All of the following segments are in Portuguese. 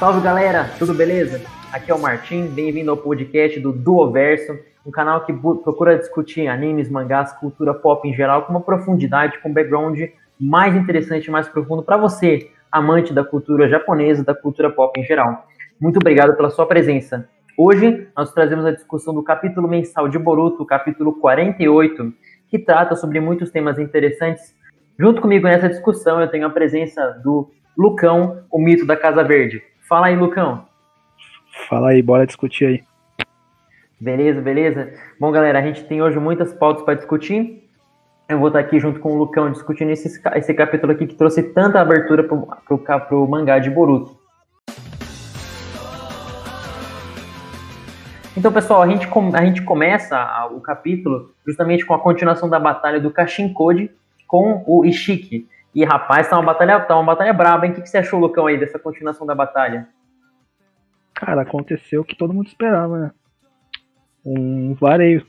Salve galera, tudo beleza? Aqui é o Martim, bem-vindo ao podcast do Duoverso, um canal que procura discutir animes, mangás, cultura pop em geral com uma profundidade, com um background mais interessante mais profundo para você, amante da cultura japonesa, da cultura pop em geral. Muito obrigado pela sua presença. Hoje nós trazemos a discussão do capítulo mensal de Boruto, capítulo 48, que trata sobre muitos temas interessantes. Junto comigo nessa discussão eu tenho a presença do Lucão, o mito da Casa Verde. Fala aí, Lucão. Fala aí, bora discutir aí. Beleza, beleza? Bom, galera, a gente tem hoje muitas pautas para discutir. Eu vou estar aqui junto com o Lucão discutindo esse, esse capítulo aqui que trouxe tanta abertura para o mangá de Boruto. Então, pessoal, a gente, a gente começa o capítulo justamente com a continuação da batalha do Kashin Code com o Ishiki. E, rapaz, tá uma batalha, tá uma batalha braba, hein? O que, que você achou, Lucão, aí, dessa continuação da batalha? Cara, aconteceu o que todo mundo esperava, né? Um vareio.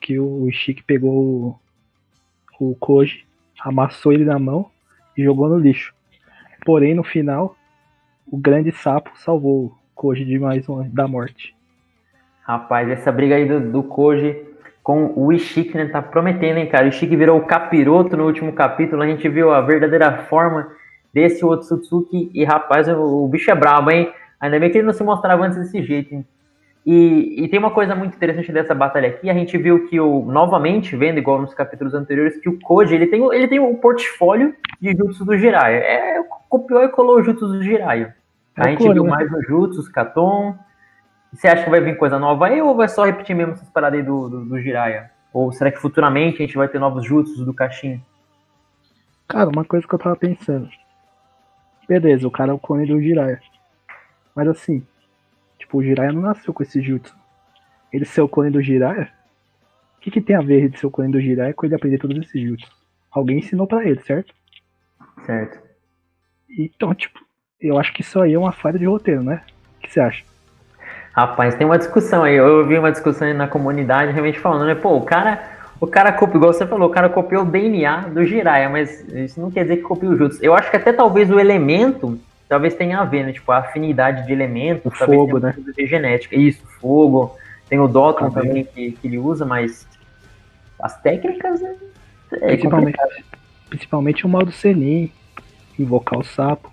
Que o Ishiki pegou o Koji, amassou ele na mão e jogou no lixo. Porém, no final, o grande sapo salvou o Koji de mais uma da morte. Rapaz, essa briga aí do, do Koji com o Ishiki, né? Tá prometendo, hein, cara? O Ishiki virou o capiroto no último capítulo. A gente viu a verdadeira forma desse Otsutsuki. E, rapaz, o, o bicho é brabo, hein? Ainda bem que ele não se mostrava antes desse jeito, hein? E, e, tem uma coisa muito interessante dessa batalha aqui, a gente viu que o novamente vendo igual nos capítulos anteriores que o Koji ele tem ele tem um portfólio de jutsu do Jiraiya. É, copiou e colou o jutsu do Jiraiya. É a gente clone, viu né? mais os jutsus, Katon, você acha que vai vir coisa nova aí ou vai só repetir mesmo essas paradas aí do, do, do Jiraiya? Ou será que futuramente a gente vai ter novos jutsus do Kashin? Cara, uma coisa que eu tava pensando. Beleza, o cara é o clone do Jiraiya. Mas assim, tipo, o Jiraiya não nasceu com esse jutsu. Ele ser o clone do Jiraiya? O que, que tem a ver de ser o clone do Jiraiya com ele aprender todos esses jutsus? Alguém ensinou para ele, certo? Certo. Então, tipo, eu acho que isso aí é uma falha de roteiro, né? O que você acha? Rapaz, tem uma discussão aí. Eu ouvi uma discussão aí na comunidade realmente falando, né? Pô, o cara, o cara copiou, igual você falou, o cara copiou o DNA do Jiraiya, mas isso não quer dizer que copiou o Jutsu. Eu acho que até talvez o elemento talvez tenha a ver, né? Tipo, a afinidade de elementos, fogo, né? Genética. Isso, fogo. Tem o Doton também que, que ele usa, mas as técnicas é, é principalmente, principalmente o modo Senin, invocar o sapo.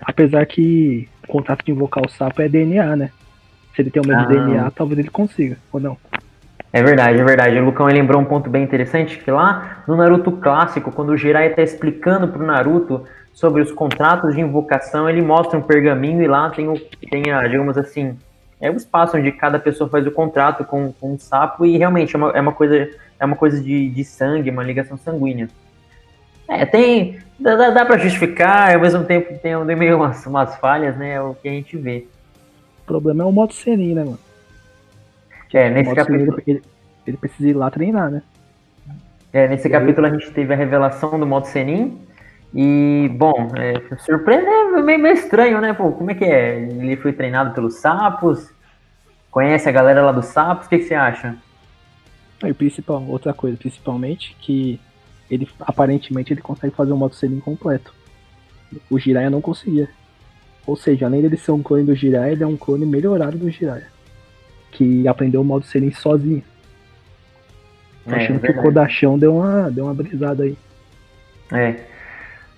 Apesar que o contato de invocar o sapo é DNA, né? Se ele tem o mesmo ah. DNA, talvez ele consiga, ou não. É verdade, é verdade. O Lucão lembrou um ponto bem interessante, que lá no Naruto clássico, quando o Jiraiya está explicando pro Naruto sobre os contratos de invocação, ele mostra um pergaminho e lá tem, o, tem a, digamos assim, é o espaço onde cada pessoa faz o contrato com, com um sapo e realmente é uma, é uma coisa, é uma coisa de, de sangue, uma ligação sanguínea. É, tem. Dá, dá pra justificar, ao mesmo tempo tem, tem meio umas, umas falhas, né? É o que a gente vê. O problema é o modo Senin, né, mano? É, nesse capítulo. Ele, ele, precisa ir lá treinar, né? É, nesse e capítulo aí... a gente teve a revelação do modo Senin. E, bom, é, surpreendeu, é meio, meio estranho, né? Pô, como é que é? Ele foi treinado pelos sapos? Conhece a galera lá dos sapos? O que, que você acha? E principal, outra coisa, principalmente, que ele aparentemente ele consegue fazer um modo Senin completo. O Jiraiya não conseguia. Ou seja, além dele ser um clone do Jiraiya, ele é um clone melhorado do Jiraiya. Que aprendeu o modo Senin sozinho. É, achando é que o Kodachão deu uma, deu uma brisada aí. É.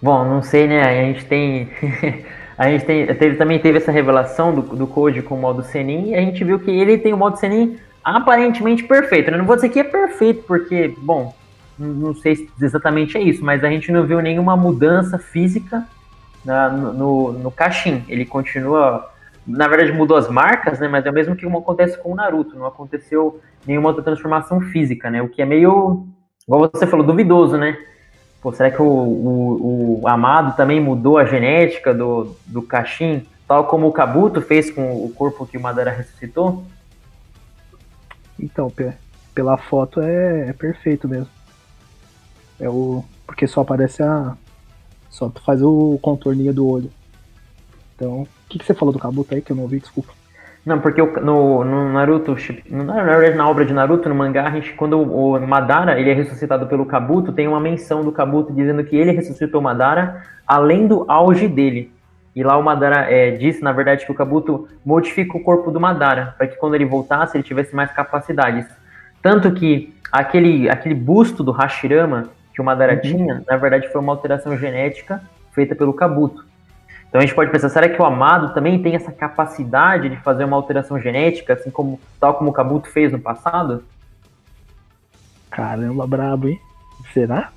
Bom, não sei, né? A gente tem. a gente tem, teve, também teve essa revelação do, do Code com o modo Senin e a gente viu que ele tem o modo Senin aparentemente perfeito. Eu não vou dizer que é perfeito, porque, bom, não sei se exatamente é isso, mas a gente não viu nenhuma mudança física na, no, no Kashin. Ele continua. Na verdade, mudou as marcas, né? Mas é o mesmo que acontece com o Naruto. Não aconteceu nenhuma outra transformação física, né? O que é meio. Igual você falou, duvidoso, né? Pô, será que o, o, o Amado também mudou a genética do, do Kashin, tal como o Kabuto fez com o corpo que o Madara ressuscitou? Então, pela foto é, é perfeito mesmo. É o. Porque só aparece a, só faz o contorninho do olho. Então, o que, que você falou do Kabuto aí que eu não ouvi, desculpa. Não, porque no, no Naruto, na obra de Naruto, no mangá, gente, quando o Madara ele é ressuscitado pelo Kabuto, tem uma menção do Kabuto dizendo que ele ressuscitou Madara além do auge dele. E lá o Madara é, disse, na verdade, que o Kabuto modifica o corpo do Madara, para que quando ele voltasse ele tivesse mais capacidades. Tanto que aquele, aquele busto do Hashirama que o Madara uhum. tinha, na verdade foi uma alteração genética feita pelo Kabuto. Então a gente pode pensar, será que o Amado também tem essa capacidade de fazer uma alteração genética, assim como tal como o Kabuto fez no passado? Caramba, brabo, hein? Será?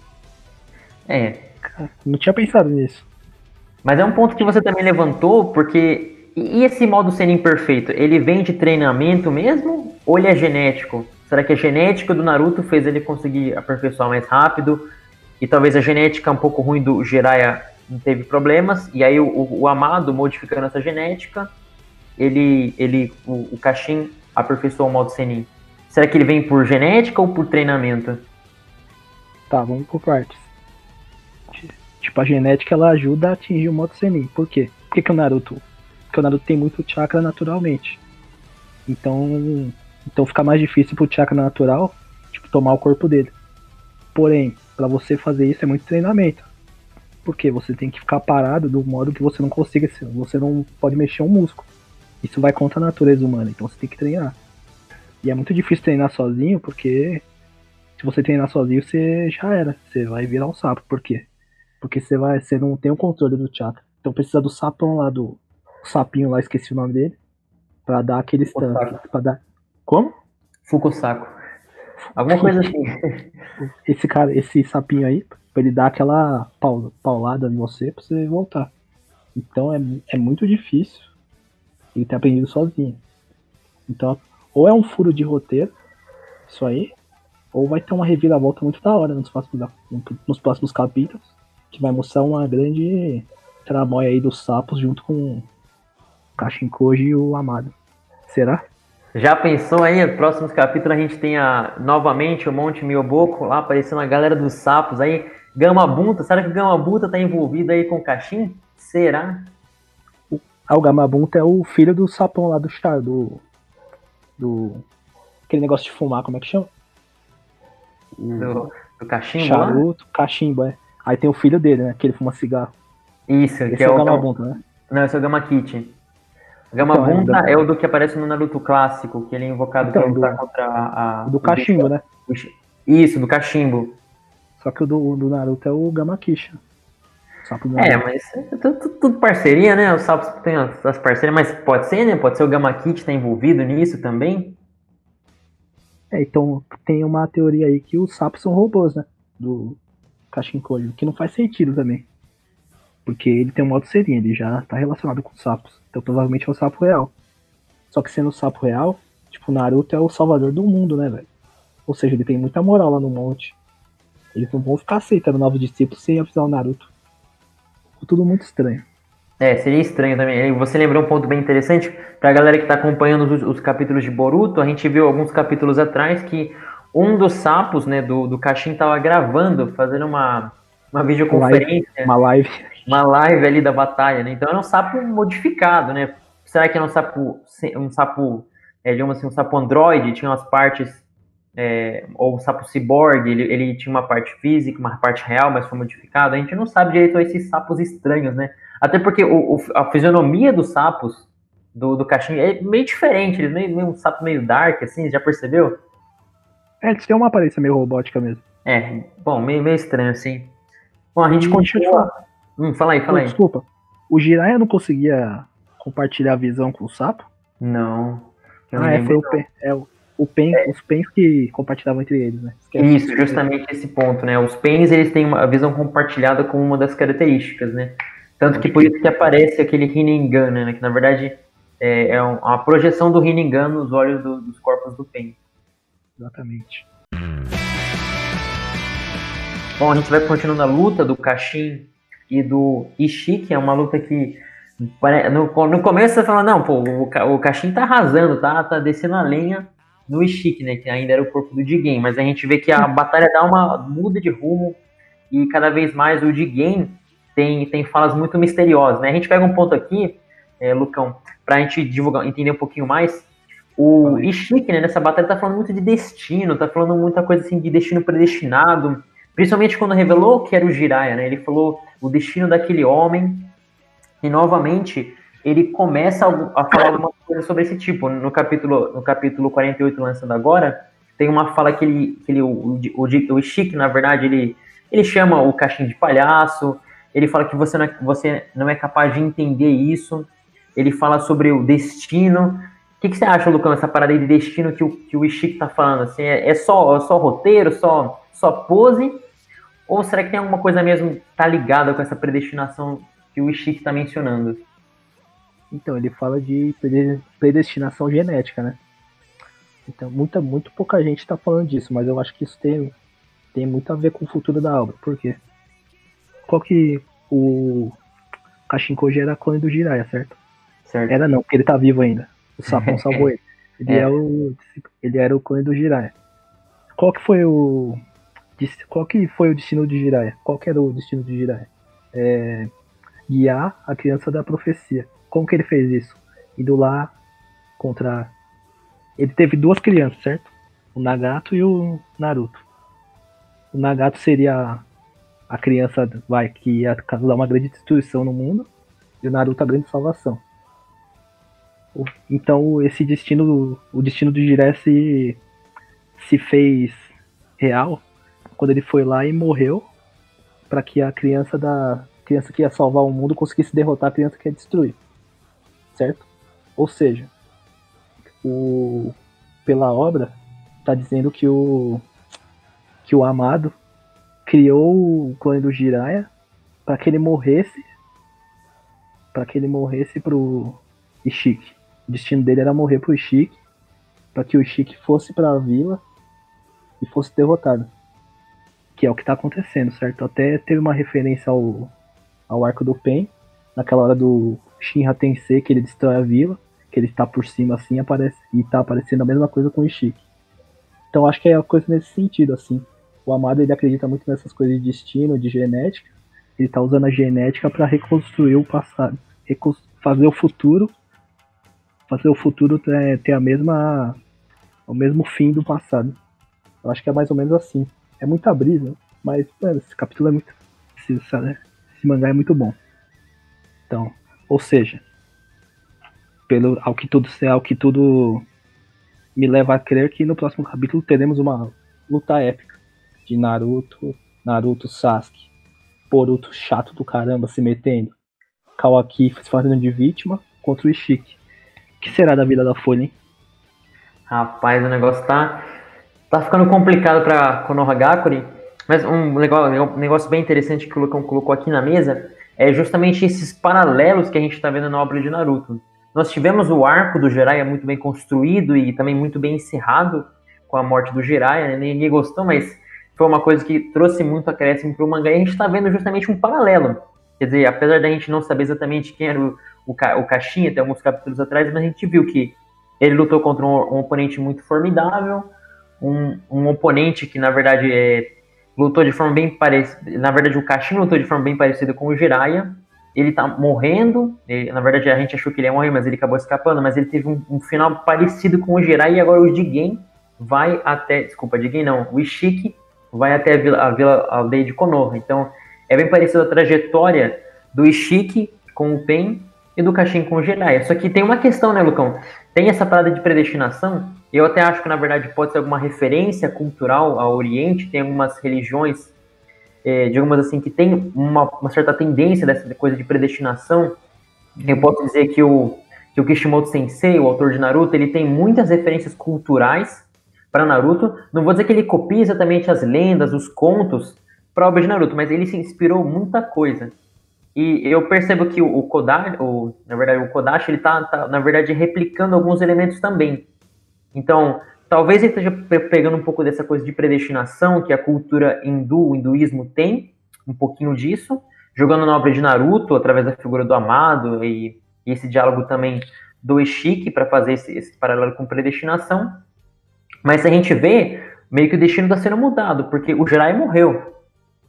É. Não tinha pensado nisso. Mas é um ponto que você também levantou, porque. E esse modo sendo imperfeito, ele vem de treinamento mesmo? Ou ele é genético? Será que a genética do Naruto fez ele conseguir aperfeiçoar mais rápido? E talvez a genética um pouco ruim do Jiraiya teve problemas, e aí o, o, Amado, modificando essa genética, ele, ele o, o Kashin aperfeiçoou o modo Senin. Será que ele vem por genética ou por treinamento? Tá, vamos por partes. Tipo, a genética ela ajuda a atingir o modo Senin. Por quê? Por que, que o Naruto? Porque o Naruto tem muito chakra naturalmente. Então, então fica mais difícil pro chakra natural, tipo, tomar o corpo dele. Porém, para você fazer isso é muito treinamento. Porque você tem que ficar parado do modo que você não consiga, você não pode mexer um músculo. Isso vai contra a natureza humana, então você tem que treinar. E é muito difícil treinar sozinho, porque se você treinar sozinho, você já era. Você vai virar um sapo. Por quê? Porque você vai, você não tem o controle do chakra. Então precisa do sapão lá do sapinho lá, esqueci o nome dele, para dar aquele stun, para dar. Como? Fukusaku. Alguma coisa assim. Esse cara, esse sapinho aí, pra ele dar aquela paulada em você pra você voltar. Então é, é muito difícil ele ter aprendido sozinho. Então, ou é um furo de roteiro, isso aí, ou vai ter uma reviravolta muito da hora nos próximos, nos próximos capítulos, que vai mostrar uma grande tramóia aí dos sapos junto com o Kashinkoji e o Amado. Será? Já pensou aí, próximos capítulos a gente tem a, novamente o Monte Mioboko lá aparecendo a galera dos sapos aí. Gamabunta, será que o Gamabunta tá envolvido aí com o Caxim? Será? Ah, o Gamabunta é o filho do sapão lá do char, do. Do. Aquele negócio de fumar, como é que chama? Do, do cachimbo? Charuto, lá? cachimbo, é. Aí tem o filho dele, né? Que ele fuma cigarro. Isso, esse que é, é o Gamabunta, né? Não, esse é o Gamakit. Gamabunta então, é, é, o do que aparece no Naruto clássico, que ele é invocado então, pra lutar contra a. Do cachimbo, né? Isso, do cachimbo. Só que o do, do Naruto é o Gamakisha. É, mas é tudo, tudo, parceria, né? Os sapos têm as, as, parcerias, mas pode ser, né? Pode ser o Gamakit tá envolvido nisso também. É, então tem uma teoria aí que os sapos são robôs, né? Do Kashinkoji, que não faz sentido também. Porque ele tem um modo serinho, ele já tá relacionado com os sapos. Então provavelmente é o sapo real. Só que sendo o sapo real, tipo, o Naruto é o salvador do mundo, né, velho? Ou seja, ele tem muita moral lá no monte. Eles não vão ficar aceitando novos discípulos sem avisar o Naruto. Ficou tudo muito estranho. É, seria estranho também. Você lembrou um ponto bem interessante pra galera que tá acompanhando os, os capítulos de Boruto. A gente viu alguns capítulos atrás que um dos sapos, né, do, do Kashin tava gravando, fazendo uma, uma videoconferência. Live, uma live. Uma live ali da batalha, né? Então era um sapo modificado, né? Será que era um sapo, um sapo, é, digamos assim, um sapo androide? Tinha umas partes é, ou o sapo cyborg, ele, ele, tinha uma parte física, uma parte real, mas foi modificado. A gente não sabe direito esses sapos estranhos, né? Até porque o, o, a fisionomia dos sapos do, do cachimbo é meio diferente, eles meio, meio um sapo meio dark, assim, já percebeu? É, eles têm uma aparência meio robótica mesmo. É, bom, meio, meio estranho, assim. Bom, a gente continua. Hum, fala aí, fala aí. Desculpa. O Jiraiya não conseguia compartilhar a visão com o sapo? Não. Ah, é, foi o, é, o, pen, é. os pens que compartilhavam entre eles, né? Isso, justamente esse ponto, né? Os pens, eles têm uma visão compartilhada com uma das características, né? Tanto que por isso que aparece aquele Rinnegan, né? Que na verdade é, é uma projeção do Rinnegan nos olhos do, dos corpos do pen. Exatamente. Bom, a gente vai continuando a luta do Kashin e do Ishii, que é uma luta que no, no começo você fala, não, pô, o, o Kashin tá arrasando, tá, tá descendo a lenha no Ishiki, né, que ainda era o corpo do Jigen, mas a gente vê que a batalha dá uma muda de rumo e cada vez mais o Jigen tem, tem falas muito misteriosas, né? A gente pega um ponto aqui, é, Lucão, pra gente divulgar, entender um pouquinho mais. O Ishiki, né, nessa batalha tá falando muito de destino, tá falando muita coisa assim de destino predestinado, principalmente quando revelou que era o Jiraiya, né? Ele falou o destino daquele homem E novamente ele começa a falar alguma coisa sobre esse tipo. No capítulo, no capítulo 48, lançando agora, tem uma fala que ele, que ele o, o, o Chique, na verdade, ele, ele chama o Caixinho de palhaço, ele fala que você não, é, você não é capaz de entender isso, ele fala sobre o destino. O que, que você acha, Lucão, essa parada aí de destino que o, que o Ishik tá falando? Assim, é, é só, é só roteiro, só, só pose? Ou será que tem alguma coisa mesmo tá ligada com essa predestinação que o Ishik está mencionando? Então, ele fala de predestinação genética, né? Então, muita, muito pouca gente está falando disso, mas eu acho que isso tem, tem muito a ver com o futuro da obra. Por quê? Qual que o Kashinkoji era clone do Jiraiya, certo? certo? Era não, porque ele tá vivo ainda. O Sapão salvou ele. Ele, é. é. o, ele era o clone do Jiraiya. Qual que foi o qual que foi o destino de Jiraiya? Qual que era o destino de Jiraiya? É, guiar a criança da profecia. Como que ele fez isso? Indo lá contra. Ele teve duas crianças, certo? O Nagato e o Naruto. O Nagato seria a criança vai que ia causar uma grande destruição no mundo e o Naruto a grande salvação. Então esse destino, o destino do Jiraiya se, se fez real quando ele foi lá e morreu para que a criança da criança que ia salvar o mundo conseguisse derrotar a criança que ia destruir. Certo? Ou seja, o pela obra tá dizendo que o que o amado criou o clone do Jiraiya para que ele morresse para que ele morresse pro Ishiki. O destino dele era morrer pro Ishiki para que o Ishiki fosse para a vila e fosse derrotado que é o que tá acontecendo, certo? Até teve uma referência ao, ao arco do Pen, naquela hora do Shinra Tensei, que ele destrói a vila, que ele está por cima assim, aparece e tá aparecendo a mesma coisa com o Ishiki. Então acho que é uma coisa nesse sentido, assim. O Amado ele acredita muito nessas coisas de destino, de genética. Ele tá usando a genética para reconstruir o passado, fazer o futuro, fazer o futuro ter, ter a mesma o mesmo fim do passado. Eu acho que é mais ou menos assim é muita brisa, mas mano, esse capítulo é muito. Esse, esse mangá é muito bom. Então, ou seja, pelo ao que tudo ao que tudo me leva a crer que no próximo capítulo teremos uma luta épica de Naruto, Naruto Sasuke, Boruto chato do caramba se metendo, Kawaki se fazendo de vítima contra o Ishiki. Que será da vida da Folha, hein? Rapaz, o negócio tá Tá ficando complicado para Konohagakure, mas um negócio, bem interessante que o Lucão colocou aqui na mesa é justamente esses paralelos que a gente está vendo na obra de Naruto. Nós tivemos o arco do Jiraiya muito bem construído e também muito bem encerrado com a morte do Jiraiya, né? ninguém gostou, mas foi uma coisa que trouxe muito acréscimo para o mangá e a gente está vendo justamente um paralelo. Quer dizer, apesar da gente não saber exatamente quem era o, o, o Caixinha até alguns capítulos atrás, mas a gente viu que ele lutou contra um, um oponente muito formidável, um, um oponente que, na verdade, é, lutou de forma bem parecida. Na verdade, o Caixinha lutou de forma bem parecida com o Jiraiya. Ele tá morrendo. Ele, na verdade, a gente achou que ele ia morrer, mas ele acabou escapando. Mas ele teve um, um final parecido com o Jiraiya. E agora o Jigen vai até. Desculpa, Jigen não. O Ishiki vai até a vila, a vila a aldeia de Konoha. Então, é bem parecida a trajetória do Ishiki com o Pen e do Caixinha com o Jiraiya. Só que tem uma questão, né, Lucão? Tem essa parada de predestinação eu até acho que, na verdade, pode ser alguma referência cultural ao Oriente, tem algumas religiões, é, digamos assim, que tem uma, uma, certa tendência dessa coisa de predestinação. Eu posso dizer que o, que o Kishimoto Sensei, o autor de Naruto, ele tem muitas referências culturais para Naruto. Não vou dizer que ele copia exatamente as lendas, os contos para obra de Naruto, mas ele se inspirou muita coisa. E eu percebo que o, o Kodashi, o, na verdade, o Kodashi, ele tá, tá, na verdade, replicando alguns elementos também. Então, talvez ele esteja pegando um pouco dessa coisa de predestinação que a cultura hindu, o hinduísmo tem, um pouquinho disso, jogando na obra de Naruto, através da figura do amado e, e esse diálogo também do Ishiki para fazer esse, esse, paralelo com predestinação. Mas a gente vê, meio que o destino está sendo mudado, porque o Jirai morreu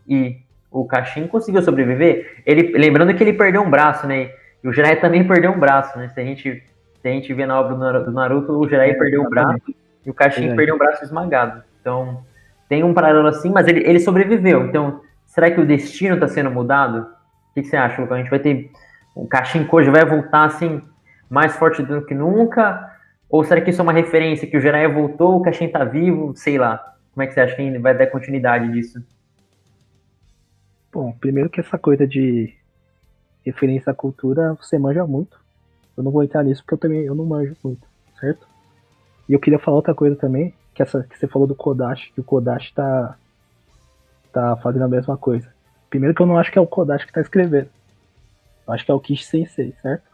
e o Kashin conseguiu sobreviver. Ele, lembrando que ele perdeu um braço, né? E o Jirai também perdeu um braço, né? Se a gente se a gente vê na obra do Naruto, o Jiraiya é, perdeu o braço e o é. perdeu o braço esmagado. Então, tem um paralelo assim, mas ele, ele sobreviveu. Então, será que o destino está sendo mudado? O que, que, você acha, Lucas? A gente vai ter o Kashin Koji vai voltar assim mais forte do que nunca? Ou será que isso é uma referência que o Jiraiya voltou, o Kashin tá vivo? Sei lá. Como é que você acha que vai dar continuidade disso? Bom, primeiro que essa coisa de referência à cultura, você manja muito. Eu não vou entrar nisso porque eu também eu não manjo muito, certo? E eu queria falar outra coisa também, que essa que você falou do Kodashi, que o Kodashi tá tá fazendo a mesma coisa. Primeiro que eu não acho que é o Kodashi que tá escrevendo. Eu acho que é o Kishi Sensei, certo?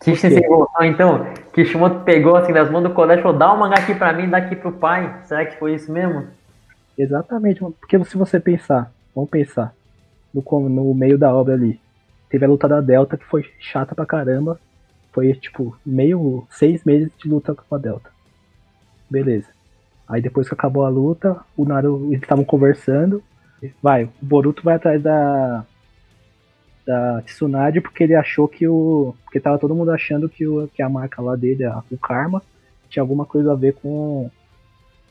Kishi Sensei voltou, então, Kishimoto pegou assim das mãos do Kodashi e falou, dá um mangá aqui pra mim, dá aqui pro pai. Será que foi isso mesmo? Exatamente, porque se você pensar, vamos pensar, no, no meio da obra ali, teve a luta da Delta que foi chata pra caramba. Foi tipo meio seis meses de luta com a Delta. Beleza. Aí depois que acabou a luta, o Naruto, eles estavam conversando. Vai, o Boruto vai atrás da da Tsunade porque ele achou que o porque tava todo mundo achando que o que a marca lá dele, a, o Karma, tinha alguma coisa a ver com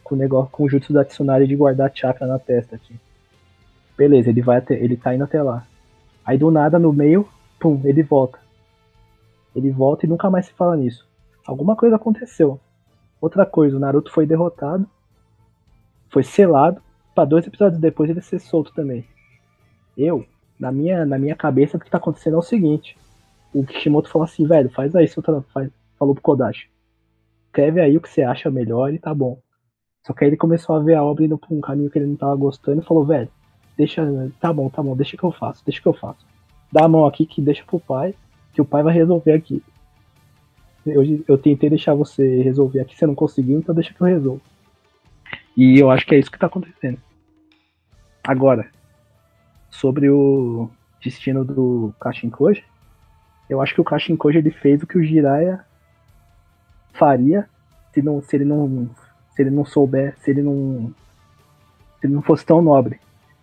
com o negócio com o jutsu da Tsunade de guardar chakra na testa aqui. Beleza, ele vai até, ele tá indo até lá. Aí do nada no meio, pum, ele volta. Ele volta e nunca mais se fala nisso. Alguma coisa aconteceu. Outra coisa, o Naruto foi derrotado, foi selado, para dois episódios depois ele ser solto também. Eu, na minha, na minha cabeça, o que tá acontecendo é o seguinte: o Kishimoto falou assim, velho, faz aí, faz, falou pro Kodashi. Escreve aí o que você acha melhor e tá bom. Só que aí ele começou a ver a obra indo pra um caminho que ele não tava gostando e falou, velho, deixa, tá bom, tá bom, deixa que eu faço, deixa que eu faço. Dá a mão aqui que deixa pro pai, que o pai vai resolver aqui. Eu, eu tentei deixar você resolver aqui, você não conseguiu, então deixa que eu resolvo. E eu acho que é isso que tá acontecendo. Agora, sobre o destino do Kashin Koji, eu acho que o Kashin Koji ele fez o que o Jiraiya faria se, não, se ele não se ele não souber, se ele não se ele não fosse tão nobre.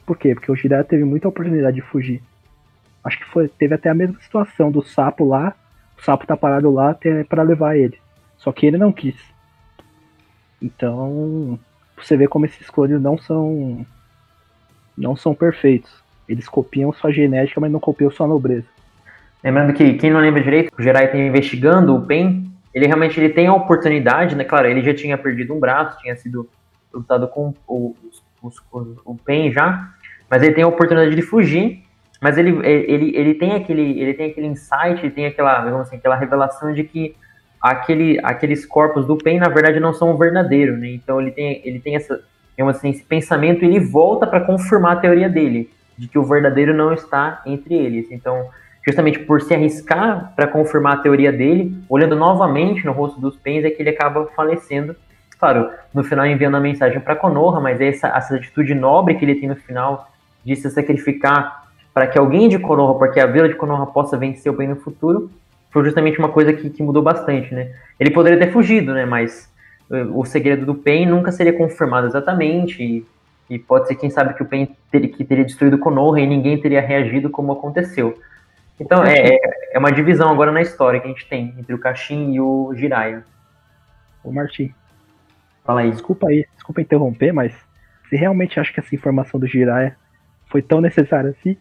Por quê? Porque o Jiraiya teve muita oportunidade de fugir. Acho que foi, teve até a mesma situação do sapo lá, o sapo tá parado lá para levar ele. Só que ele não quis. Então, você vê como esses clones não são não são perfeitos. Eles copiam sua genética, mas não copiam sua nobreza. Lembrando que quem não lembra direito, o Jirai está investigando o Pen, ele realmente ele tem a oportunidade, né? Claro, ele já tinha perdido um braço, tinha sido lutado com o, os, o Pen já, mas ele tem a oportunidade de fugir, mas ele, ele, ele, tem, aquele, ele tem aquele insight, ele tem aquela, assim, aquela revelação de que aquele, aqueles corpos do Pen, na verdade, não são verdadeiros, né? Então ele tem, ele tem essa, assim, esse pensamento e ele volta para confirmar a teoria dele, de que o verdadeiro não está entre eles. Então, justamente por se arriscar para confirmar a teoria dele, olhando novamente no rosto dos Pens, é que ele acaba falecendo claro, no final enviando a mensagem para Konoha, mas essa, essa atitude nobre que ele tem no final de se sacrificar para que alguém de Konoha, para que a vila de Konoha possa vencer o bem no futuro, foi justamente uma coisa que, que mudou bastante, né? Ele poderia ter fugido, né? Mas uh, o segredo do Pen nunca seria confirmado exatamente e, e pode ser, quem sabe, que o Pen ter, que teria destruído Konoha e ninguém teria reagido como aconteceu. Então é, é, é uma divisão agora na história que a gente tem entre o Kashin e o Jiraiya. O Martin, Fala aí. Desculpa aí, desculpa interromper, mas você realmente acha que essa informação do Jiraiya foi tão necessária assim?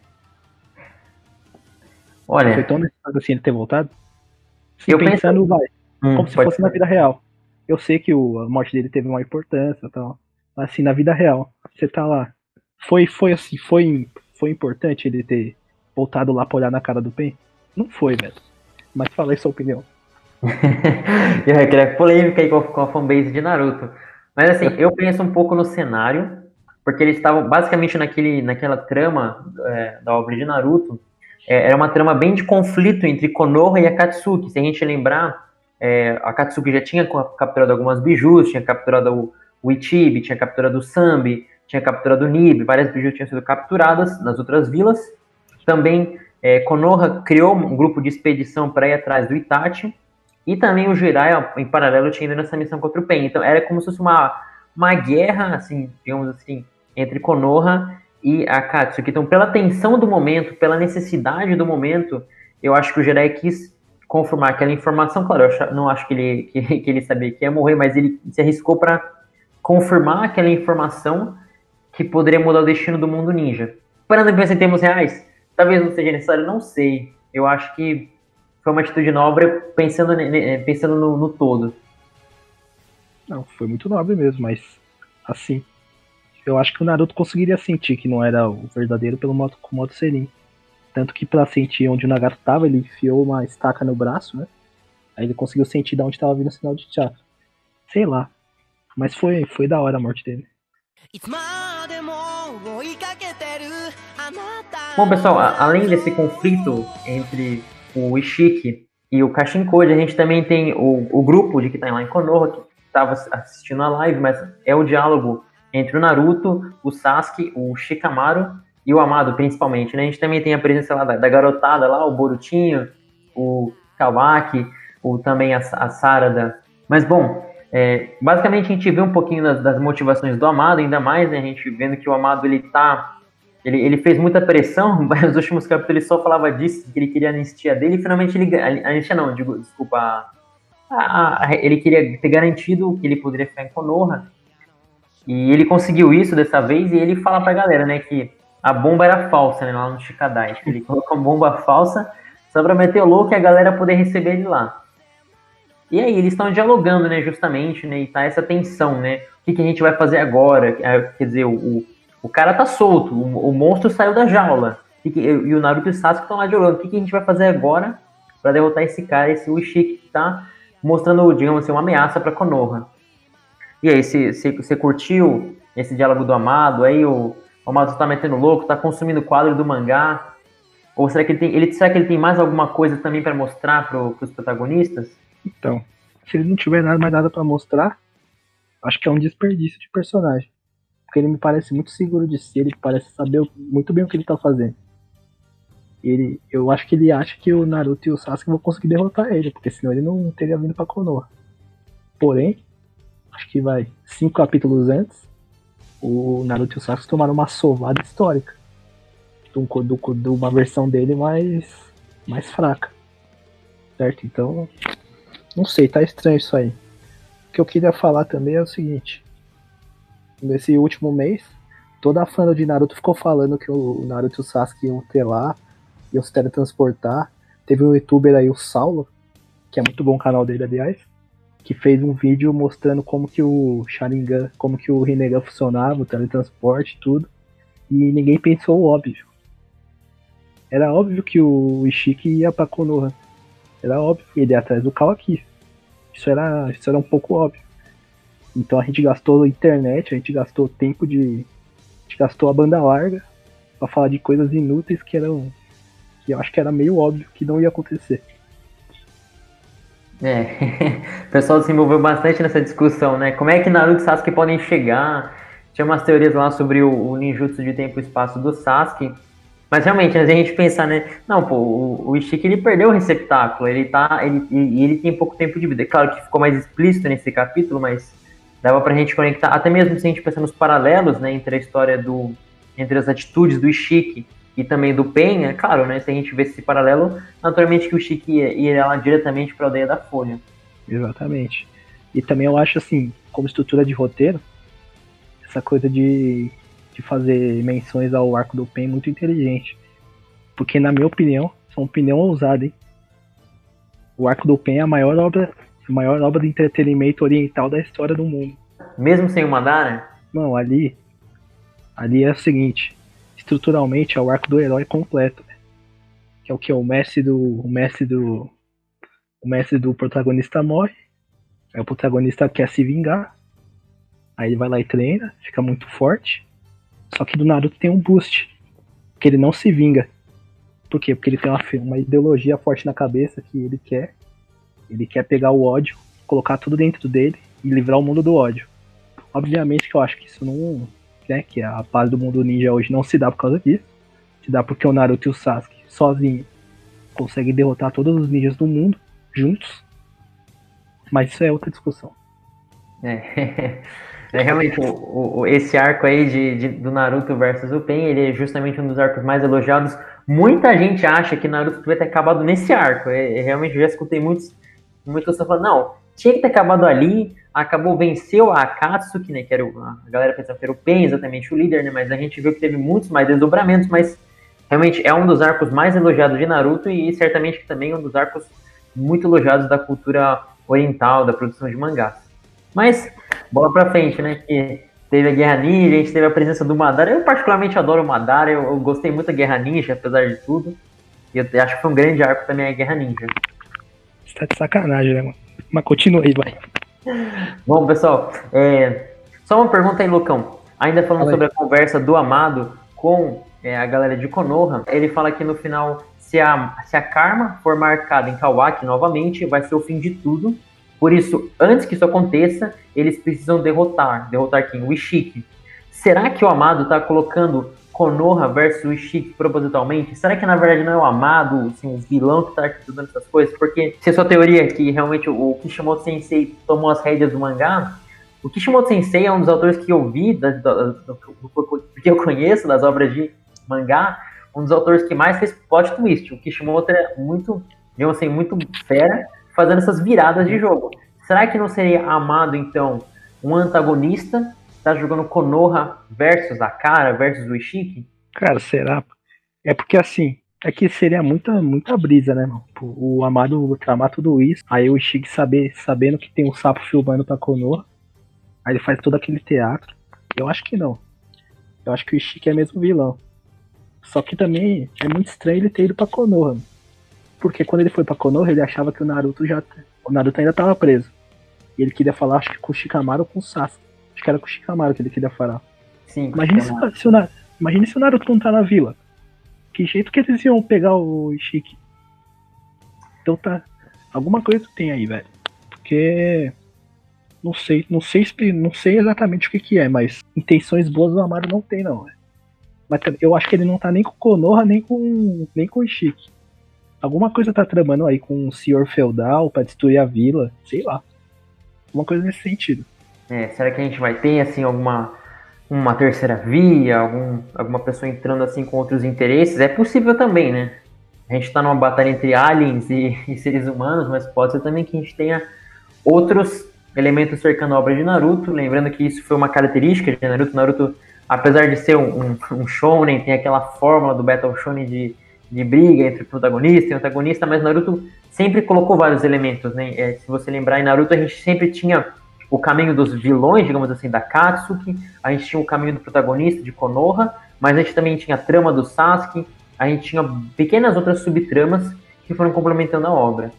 Olha. Foi tão necessário assim ele ter voltado? Eu pensando, penso... vai. Hum, como se fosse ser. na vida real. Eu sei que o, a morte dele teve uma importância e tal. Mas assim, na vida real, você tá lá. Foi, foi assim, foi, foi importante ele ter voltado lá pra olhar na cara do Pen? Não foi, velho. Mas fala aí sua opinião. eu queria polêmica aí com a, fanbase de Naruto. Mas assim, eu penso um pouco no cenário, porque eles estavam basicamente naquele, naquela trama é, da obra de Naruto. É, era uma trama bem de conflito entre Konoha e Akatsuki. Se a gente lembrar, é, Akatsuki já tinha capturado algumas bijus, tinha capturado o, o Ichibi, tinha capturado o Sambi, tinha capturado o Nib, várias bijus tinham sido capturadas nas outras vilas. Também é, Konoha criou um grupo de expedição para ir atrás do Itachi, e também o Jiraiya, em paralelo, tinha ido nessa missão contra o Pen. Então era como se fosse uma, uma guerra, assim, digamos assim, entre Konoha e Akatsuki. Então, pela tensão do momento, pela necessidade do momento, eu acho que o Jiraiya quis confirmar aquela informação. Claro, eu não acho que ele, que, que ele sabia que ia morrer, mas ele se arriscou para confirmar aquela informação que poderia mudar o destino do mundo ninja. Parando em pensar em termos reais, talvez não seja necessário, não sei. Eu acho que foi uma atitude nobre pensando, pensando no, no todo. Não, foi muito nobre mesmo, mas assim, eu acho que o Naruto conseguiria sentir que não era o verdadeiro pelo modo, com o modo Serin. Tanto que para sentir onde o Nagato tava, ele enfiou uma estaca no braço, né? Aí ele conseguiu sentir de onde tava vindo o sinal de chakra. Sei lá. Mas foi, foi da hora a morte dele. Bom, pessoal, além desse conflito entre o Ishiki e o Kashin Code, a gente também tem o, o grupo de que tá lá em Konoha, que estava assistindo a live, mas é o diálogo entre o Naruto, o Sasuke, o Shikamaru e o Amado, principalmente, né? A gente também tem a presença lá da, da garotada lá, o Borutinho, o Kawaki, o, também a, a Sarada. Mas, bom, é, basicamente a gente vê um pouquinho das, das, motivações do Amado, ainda mais, né? A gente vendo que o Amado, ele tá... Ele, ele fez muita pressão, mas nos últimos capítulos ele só falava disso, que ele queria a anistia dele, e finalmente ele... A anistia não, digo, desculpa, a, a, ele queria ter garantido que ele poderia ficar em Konoha, e ele conseguiu isso dessa vez, e ele fala pra galera, né, que a bomba era falsa, né, lá no Chicadai. Ele colocou uma bomba falsa só pra meter o louco e a galera poder receber ele lá. E aí, eles estão dialogando, né, justamente, né, e tá essa tensão, né, o que, que a gente vai fazer agora? É, quer dizer, o, o cara tá solto, o, o monstro saiu da jaula, e, e o Naruto e o Sasuke estão lá dialogando, o que, que a gente vai fazer agora para derrotar esse cara, esse Ushiki que tá mostrando, digamos assim, uma ameaça para Konoha. E aí, você curtiu esse diálogo do Amado? Aí o, o Amado tá metendo louco, tá consumindo o quadro do mangá? Ou será que ele tem, ele, será que ele tem mais alguma coisa também para mostrar pro, pros protagonistas? Então, se ele não tiver nada mais nada para mostrar, acho que é um desperdício de personagem. Porque ele me parece muito seguro de si, ele parece saber muito bem o que ele tá fazendo. Ele, eu acho que ele acha que o Naruto e o Sasuke vão conseguir derrotar ele, porque senão ele não teria vindo pra Konoha. Porém, acho que vai cinco capítulos antes, o Naruto e o Sasuke tomaram uma sovada histórica. De uma versão dele mais, mais fraca. Certo? Então, não sei, tá estranho isso aí. O que eu queria falar também é o seguinte. Nesse último mês, toda a fã de Naruto ficou falando que o Naruto e o Sasuke iam ter lá, iam se teletransportar. Teve um youtuber aí, o Saulo, que é muito bom o canal dele, aliás, que fez um vídeo mostrando como que o Sharingan, como que o Rinnegan funcionava, o teletransporte, tudo. E ninguém pensou o óbvio. Era óbvio que o Ishiki ia pra Konoha. Era óbvio que ele ia atrás do Kawaki. Isso era, isso era um pouco óbvio. Então a gente gastou internet, a gente gastou tempo de. A gente gastou a banda larga para falar de coisas inúteis que eram. que eu acho que era meio óbvio que não ia acontecer. É, o pessoal se envolveu bastante nessa discussão, né? Como é que Naruto e Sasuke podem chegar? Tinha umas teorias lá sobre o, o ninjutsu de tempo e espaço do Sasuke. Mas realmente, a gente pensar, né? Não, pô, o, o Ishiki ele perdeu o receptáculo, ele tá. Ele, e ele tem pouco tempo de vida. É claro que ficou mais explícito nesse capítulo, mas dava pra gente conectar, até mesmo se a gente pensar nos paralelos, né, entre a história do. entre as atitudes do Ishiki e também do Pen, é claro, né? Se a gente vê esse paralelo, naturalmente que o Chique ia, ia lá diretamente para a aldeia da Folha. Exatamente. E também eu acho assim, como estrutura de roteiro, essa coisa de, de fazer menções ao arco do Pen muito inteligente. Porque na minha opinião, é uma opinião ousada, hein? O arco do Pen é a maior obra, a maior obra de entretenimento oriental da história do mundo. Mesmo sem o Madara? Não, ali ali é o seguinte, estruturalmente é o arco do herói completo. Né? Que é o que? O mestre do. O mestre do. O mestre do protagonista morre. Aí o protagonista quer se vingar. Aí ele vai lá e treina, fica muito forte. Só que do Naruto tem um boost. Que ele não se vinga. Por quê? Porque ele tem uma, uma ideologia forte na cabeça que ele quer. Ele quer pegar o ódio, colocar tudo dentro dele e livrar o mundo do ódio. Obviamente que eu acho que isso não, né? Que a paz do mundo ninja hoje não se dá por causa disso. Se dá porque o Naruto e o Sasuke, sozinho, conseguem derrotar todos os ninjas do mundo, juntos. Mas isso é outra discussão. É, é realmente o, o, esse arco aí de, de, do Naruto versus o Pen, ele é justamente um dos arcos mais elogiados. Muita gente acha que Naruto devia ter acabado nesse arco. É, é, realmente, eu já escutei muitos, muitas pessoas falando, não, tinha que ter acabado ali, acabou, venceu a Akatsuki, né, que era o, a galera pensava que era o Pen, exatamente o líder, né, mas a gente viu que teve muitos mais desdobramentos, mas realmente é um dos arcos mais elogiados de Naruto e certamente também um dos arcos muito elogiados da cultura oriental, da produção de mangás. Mas, bola pra frente, né? Que teve a Guerra Ninja, a gente teve a presença do Madara. Eu particularmente adoro o Madara, eu, eu gostei muito da Guerra Ninja, apesar de tudo. E eu acho que foi um grande arco também a Guerra Ninja. Você tá de sacanagem, né, mano? Mas continua aí, vai. Bom, pessoal, é... só uma pergunta aí, Lucão. Ainda falando sobre a conversa do Amado com é, a galera de Konoha, ele fala que no final, se a, se a Karma for marcada em Kawaki novamente, vai ser o fim de tudo. Por isso, antes que isso aconteça, eles precisam derrotar. Derrotar quem? O Ishiki. Será que o Amado está colocando Konoha versus Ishiki propositalmente? Será que na verdade não é o Amado, assim, o vilão que está estudando essas coisas? Porque se a sua teoria é que realmente o Kishimoto Sensei tomou as rédeas do mangá, o Kishimoto Sensei é um dos autores que eu vi, da, da, do, que eu conheço das obras de mangá, um dos autores que mais fez plot twist. O Kishimoto é muito, digamos assim, muito fera fazendo essas viradas de jogo. Será que não seria Amado, então, um antagonista tá jogando Konoha versus a cara versus o Ishiki? Cara, será? É porque assim, é que seria muita, muita brisa, né, mano? O Amado tramar tudo isso, aí o Ishiki saber, sabendo que tem um sapo filmando pra Konoha, aí ele faz todo aquele teatro. Eu acho que não. Eu acho que o Ishiki é mesmo vilão. Só que também é muito estranho ele ter ido pra Konoha. Porque quando ele foi pra Konoha, ele achava que o Naruto já. O Naruto ainda tava preso. E ele queria falar, acho que com o Shikamaru ou com o Sasuke. Que era com o Shikamaru que ele queria falar. Sim. Imagina se, se, o, imagine se o Naruto não tá na vila. Que jeito que eles iam pegar o Ishiki? Então tá. Alguma coisa tem aí, velho. Porque. Não sei, não sei, não sei exatamente o que, que é, mas intenções boas o Amaro não tem, não. Mas eu acho que ele não tá nem com o Konoha, nem com, nem com o Ishiki. Alguma coisa tá tramando aí com o senhor feudal pra destruir a vila, sei lá. Alguma coisa nesse sentido. É, será que a gente vai ter assim alguma uma terceira via, algum, alguma pessoa entrando assim com outros interesses? É possível também, né? A gente está numa batalha entre aliens e, e, seres humanos, mas pode ser também que a gente tenha outros elementos cercando a obra de Naruto. Lembrando que isso foi uma característica de Naruto. Naruto, apesar de ser um, um, um shonen, tem aquela fórmula do Battle Shonen de, de briga entre protagonista e antagonista, mas Naruto sempre colocou vários elementos, né? É, se você lembrar, em Naruto a gente sempre tinha o caminho dos vilões, digamos assim, da Katsuki, a gente tinha o caminho do protagonista, de Konoha, mas a gente também tinha a trama do Sasuke, a gente tinha pequenas outras subtramas que foram complementando a obra.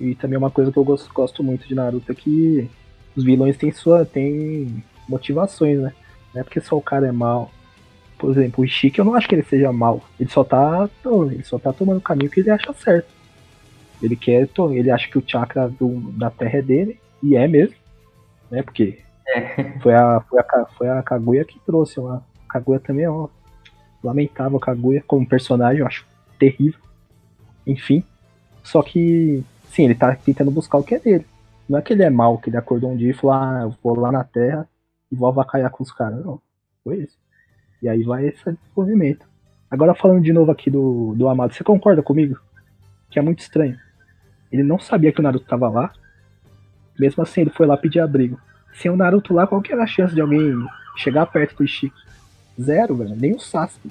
E também uma coisa que eu gosto, gosto muito de Naruto é que os vilões têm sua têm motivações, né? Não é porque só o cara é mal. Por exemplo, o Ishiki eu não acho que ele seja mal. Ele só tá, ele só tá tomando o caminho que ele acha certo. Ele quer, ele acha que o chakra do, da terra é dele, e é mesmo né? Porque é. foi, a, foi, a, foi a Kaguya que trouxe lá. A Kaguya também é lamentável, a Kaguya como personagem, eu acho terrível. Enfim. Só que, sim, ele tá tentando buscar o que é dele. Não é que ele é mal, que ele acordou um dia e falou, ah, eu vou lá na Terra e vou avacalhar com os caras. Não, foi isso. E aí vai esse desenvolvimento. Agora falando de novo aqui do, do Amado, você concorda comigo? Que é muito estranho. Ele não sabia que o Naruto tava lá, mesmo assim, ele foi lá pedir abrigo. Sem o Naruto lá, qual que era a chance de alguém chegar perto do Ishiki? Zero, velho. Nem o Sasuke.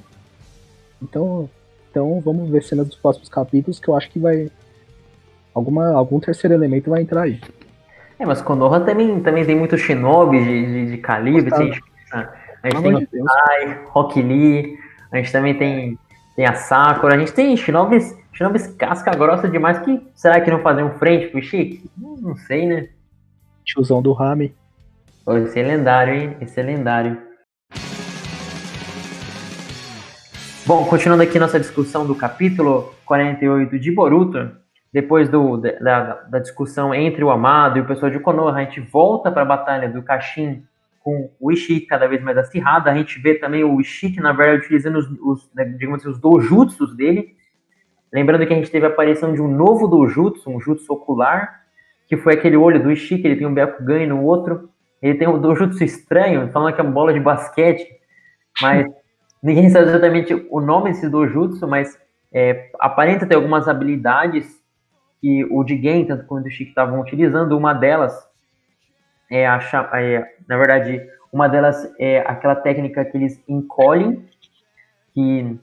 Então, então vamos ver cenas dos próximos capítulos que eu acho que vai. Alguma, algum terceiro elemento vai entrar aí. É, mas Konoha também, também tem muitos shinobi de, de, de calibre. A gente, a gente tem de o Tai, Rock Lee, a gente também tem, tem a Sakura, a gente tem shinobis, shinobis casca grossa demais que será que não faziam frente pro Ishiki? Não sei, né? Tiozão do Rami. esse é lendário, hein? Esse é lendário. Bom, continuando aqui nossa discussão do capítulo 48 de Boruto, depois do, da, da discussão entre o Amado e o pessoal de Konoha, a gente volta para a batalha do Kashin com o Ishiki cada vez mais acirrado. A gente vê também o Ishiki, na verdade, utilizando os, os, né, digamos assim, os dojutsus dele. Lembrando que a gente teve a aparição de um novo dojutsu, um jutsu ocular, que foi aquele olho do Ishiki, ele tem um Byakugan no outro, ele tem um Dojutsu estranho, falando que é uma bola de basquete, mas ninguém sabe exatamente o nome desse Dojutsu, mas é, aparenta ter algumas habilidades que o Jigen, tanto quanto o Ishiki estavam utilizando, uma delas é, a, é, na verdade, uma delas é aquela técnica que eles encolhem, que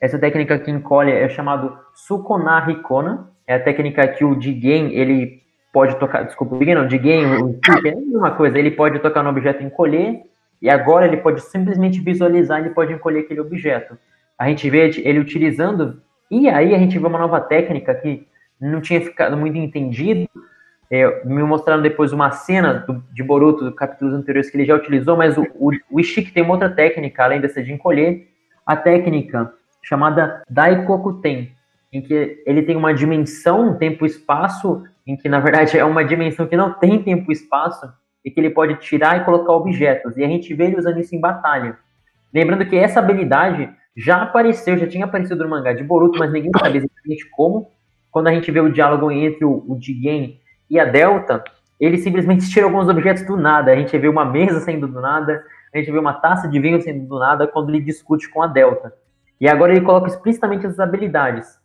Essa técnica que encolhe é chamado Sukona Hikona. É a técnica que o Jigen, ele pode tocar, desculpa, não, Jigen, o é a mesma coisa, ele pode tocar no objeto e encolher, e agora ele pode simplesmente visualizar, ele pode encolher aquele objeto. A gente vê ele utilizando, e aí a gente vê uma nova técnica que não tinha ficado muito entendido, é, me mostraram depois uma cena do, de Boruto, do capítulos anteriores, que ele já utilizou, mas o, o, o Ishiki tem uma outra técnica, além dessa de encolher, a técnica chamada Daikokuten, em que ele tem uma dimensão, tempo e espaço, em que na verdade é uma dimensão que não tem tempo e espaço, e que ele pode tirar e colocar objetos, e a gente vê ele usando isso em batalha. Lembrando que essa habilidade já apareceu, já tinha aparecido no mangá de Boruto, mas ninguém sabia exatamente como. Quando a gente vê o diálogo entre o, o Jigen e a Delta, ele simplesmente tira alguns objetos do nada. A gente vê uma mesa saindo do nada, a gente vê uma taça de vinho saindo do nada quando ele discute com a Delta. E agora ele coloca explicitamente as habilidades.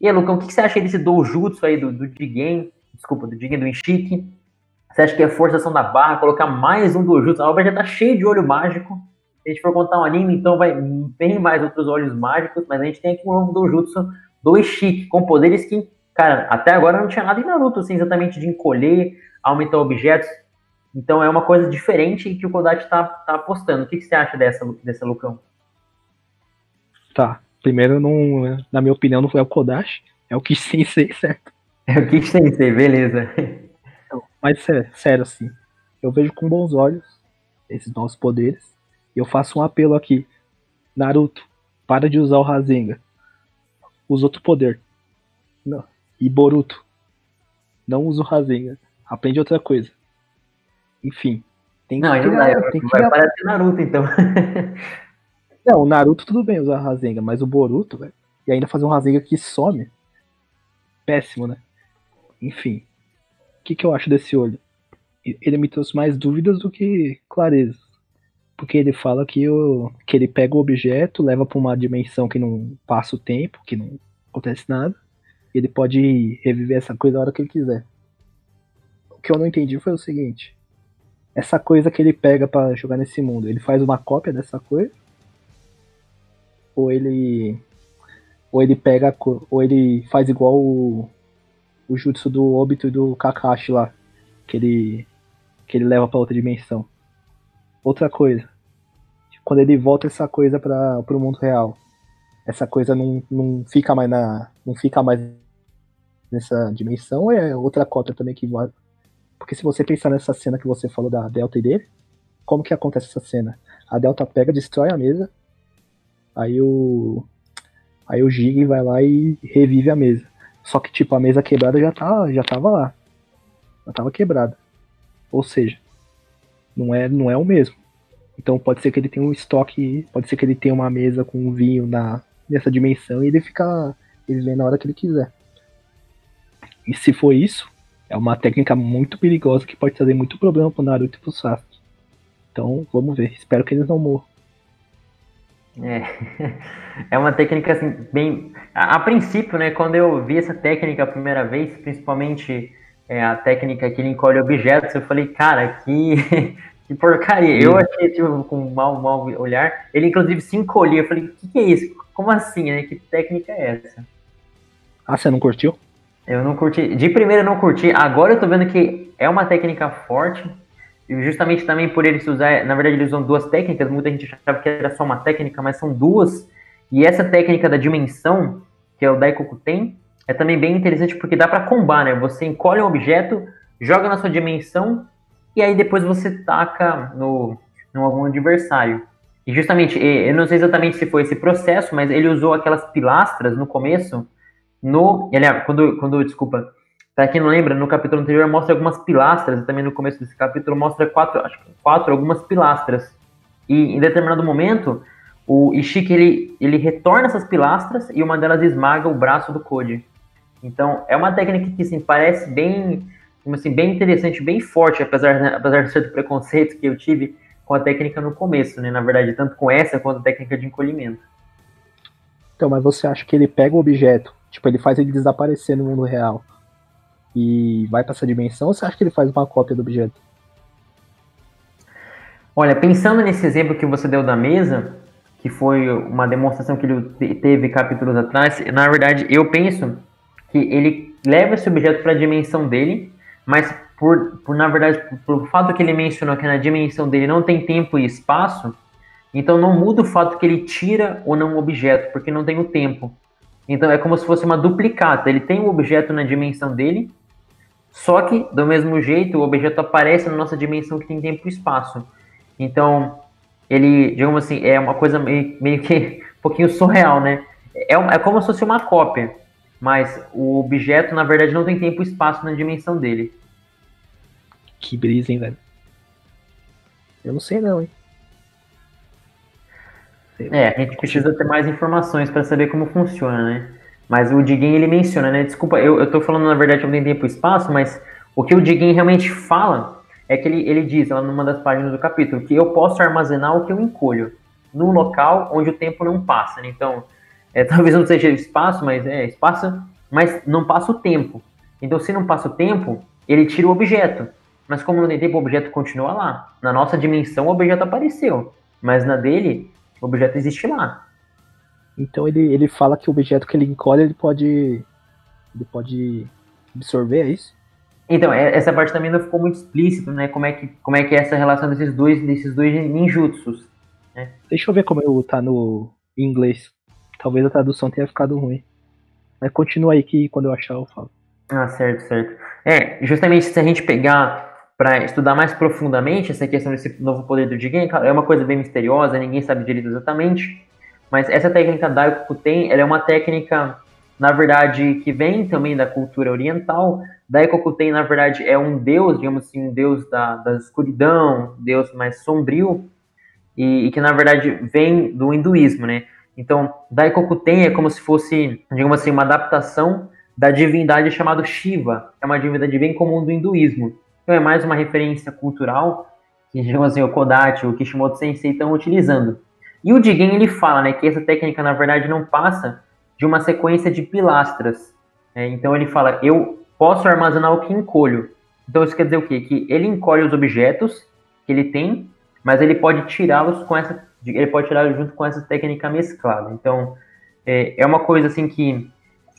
E aí, Lucão, o que você acha desse doujutsu aí do, do Jigen? Desculpa, do Jigen do Ishiki? Você acha que é forçação da barra, colocar mais um doujutsu? A obra já tá cheia de olho mágico. Se a gente for contar um anime, então vai bem mais outros olhos mágicos, mas a gente tem aqui um novo doujutsu do Ishiki, com poderes que Cara, até agora não tinha nada em Naruto, assim, exatamente de encolher, aumentar objetos. Então é uma coisa diferente que o Kodachi tá, tá apostando. O que, que você acha dessa, dessa Lucão? Tá. Primeiro, não, na minha opinião, não foi o Kodachi, é o Kish Sensei, certo? É o Kish Sensei, beleza. Então, mas sério, sério, assim, eu vejo com bons olhos esses novos poderes. E eu faço um apelo aqui. Naruto, para de usar o Rasengan. Usa outro poder. Não, e Boruto. Não usa o Rasengan. Aprende outra coisa. Enfim. Tem que não, criar, não dá. Tem que vai parecer Naruto, então. não, o Naruto tudo bem usar Rasengan, mas o Boruto, velho. E ainda fazer um Rasengan que some. Péssimo, né? Enfim. O que, que eu acho desse olho? Ele me trouxe mais dúvidas do que clareza. Porque ele fala que, o, que ele pega o objeto, leva para uma dimensão que não passa o tempo, que não acontece nada ele pode reviver essa coisa a hora que ele quiser. O que eu não entendi foi o seguinte: essa coisa que ele pega para jogar nesse mundo, ele faz uma cópia dessa coisa? Ou ele ou ele pega ou ele faz igual o, o jutsu do Obito e do Kakashi lá, que ele que ele leva para outra dimensão. Outra coisa, quando ele volta essa coisa para o mundo real, essa coisa não, não fica mais na não fica mais nessa dimensão é outra cota também que vai. Porque se você pensar nessa cena que você falou da Delta e dele, como que acontece essa cena? A Delta pega, destrói a mesa, aí o. Aí o Gig vai lá e revive a mesa. Só que tipo, a mesa quebrada já, tá, já tava lá. Já tava quebrada. Ou seja, não é, não é o mesmo. Então pode ser que ele tenha um estoque, pode ser que ele tenha uma mesa com vinho na, nessa dimensão e ele fica. Ele vem na hora que ele quiser. E se for isso, é uma técnica muito perigosa que pode trazer muito problema pro Naruto e pro Sasuke. Então, vamos ver. Espero que eles não morram. É, é uma técnica assim, bem. A, a, princípio, né, quando eu vi essa técnica a primeira vez, principalmente é, a técnica que ele encolhe objetos, eu falei, cara, que, que porcaria. Eu achei tipo, com um mau, mau olhar. Ele, inclusive, se encolhia. Eu falei, o que, que é isso? Como assim, né? Que técnica é essa? Ah, você não curtiu? Eu não curti. De primeira eu não curti. Agora eu tô vendo que é uma técnica forte. Justamente também por eles usar. Na verdade, eles usam duas técnicas. Muita gente achava que era só uma técnica, mas são duas. E essa técnica da dimensão, que é o Daikokuten, é também bem interessante porque dá para combar, né? Você encolhe um objeto, joga na sua dimensão e aí depois você taca no, no algum adversário. E justamente, eu não sei exatamente se foi esse processo, mas ele usou aquelas pilastras no começo no, ele, quando, quando, desculpa, para quem não lembra, no capítulo anterior mostra algumas pilastras, também no começo desse capítulo mostra quatro, acho que quatro, algumas pilastras. E em determinado momento, o Ishiki ele, ele retorna essas pilastras e uma delas esmaga o braço do Code. Então, é uma técnica que assim, parece bem, assim, bem interessante, bem forte, apesar, né, apesar de certo preconceito que eu tive com a técnica no começo, né? Na verdade, tanto com essa quanto a técnica de encolhimento. Então, mas você acha que ele pega o objeto, Tipo, ele faz ele desaparecer no mundo real e vai para essa dimensão, ou você acha que ele faz uma cópia do objeto? Olha, pensando nesse exemplo que você deu da mesa, que foi uma demonstração que ele teve capítulos atrás, na verdade, eu penso que ele leva esse objeto para a dimensão dele, mas por, por na verdade, por, por fato que ele mencionou que na dimensão dele não tem tempo e espaço, então não muda o fato que ele tira ou não o objeto, porque não tem o tempo. Então é como se fosse uma duplicata. Ele tem o objeto na dimensão dele, só que do mesmo jeito o objeto aparece na nossa dimensão que tem tempo e espaço. Então ele, digamos assim, é uma coisa meio, meio que um pouquinho surreal, né? É, é como se fosse uma cópia, mas o objeto na verdade não tem tempo e espaço na dimensão dele. Que brisa, hein, velho? Eu não sei não, hein? É, a gente precisa ter mais informações para saber como funciona, né? Mas o Diguin ele menciona, né? Desculpa, eu, eu tô falando na verdade não tem tempo e espaço, mas o que o Diguin realmente fala é que ele, ele diz lá numa das páginas do capítulo que eu posso armazenar o que eu encolho num local onde o tempo não passa, né? Então, é, talvez não seja espaço, mas é espaço, mas não passa o tempo. Então, se não passa o tempo, ele tira o objeto. Mas como não tem tempo, o objeto continua lá. Na nossa dimensão, o objeto apareceu. Mas na dele, o objeto existe lá. Então ele, ele fala que o objeto que ele encolhe, ele pode. Ele pode absorver, é isso? Então, é, essa parte também não ficou muito explícito, né? Como é que, como é, que é essa relação desses dois, desses dois ninjutsus. Né? Deixa eu ver como eu tá no inglês. Talvez a tradução tenha ficado ruim. Mas continua aí que quando eu achar eu falo. Ah, certo, certo. É, justamente se a gente pegar para estudar mais profundamente essa questão desse novo poder do Jigen, é uma coisa bem misteriosa, ninguém sabe direito exatamente, mas essa técnica Daikoku-ten, ela é uma técnica, na verdade, que vem também da cultura oriental. Daikoku-ten, na verdade, é um deus, digamos assim, um deus da, da escuridão, um deus mais sombrio, e, e, que, na verdade, vem do hinduísmo, né? Então, Daikoku-ten é como se fosse, digamos assim, uma adaptação da divindade chamada Shiva, que é uma divindade bem comum do hinduísmo. Então é mais uma referência cultural que, digamos assim, o Kodachi, o Kishimoto Sensei estão utilizando. E o Jigen, ele fala né, que essa técnica, na verdade, não passa de uma sequência de pilastras. Né? Então ele fala, eu posso armazenar o que encolho. Então isso quer dizer o quê? Que ele encolhe os objetos que ele tem, mas ele pode tirá-los com essa, ele pode tirá-los junto com essa técnica mesclada. Então é, é uma coisa assim que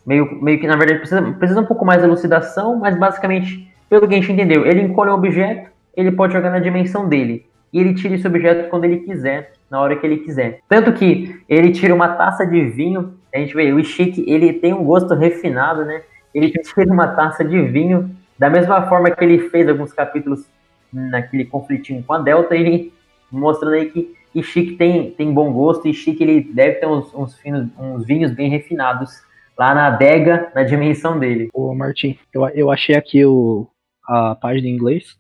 meio, meio que na verdade precisa, precisa um pouco mais de elucidação, mas basicamente pelo que a gente entendeu, ele encolhe um objeto, ele pode jogar na dimensão dele. E ele tira esse objeto quando ele quiser, na hora que ele quiser. Tanto que ele tira uma taça de vinho, a gente vê, o Ishiki, ele tem um gosto refinado, né? Ele tira uma taça de vinho, da mesma forma que ele fez alguns capítulos naquele conflitinho com a Delta, ele mostrando aí que Ishiki tem, tem bom gosto, e ele deve ter uns, uns, finos, uns vinhos bem refinados lá na adega, na dimensão dele. Ô Martin, eu, eu achei aqui o, a página em inglês,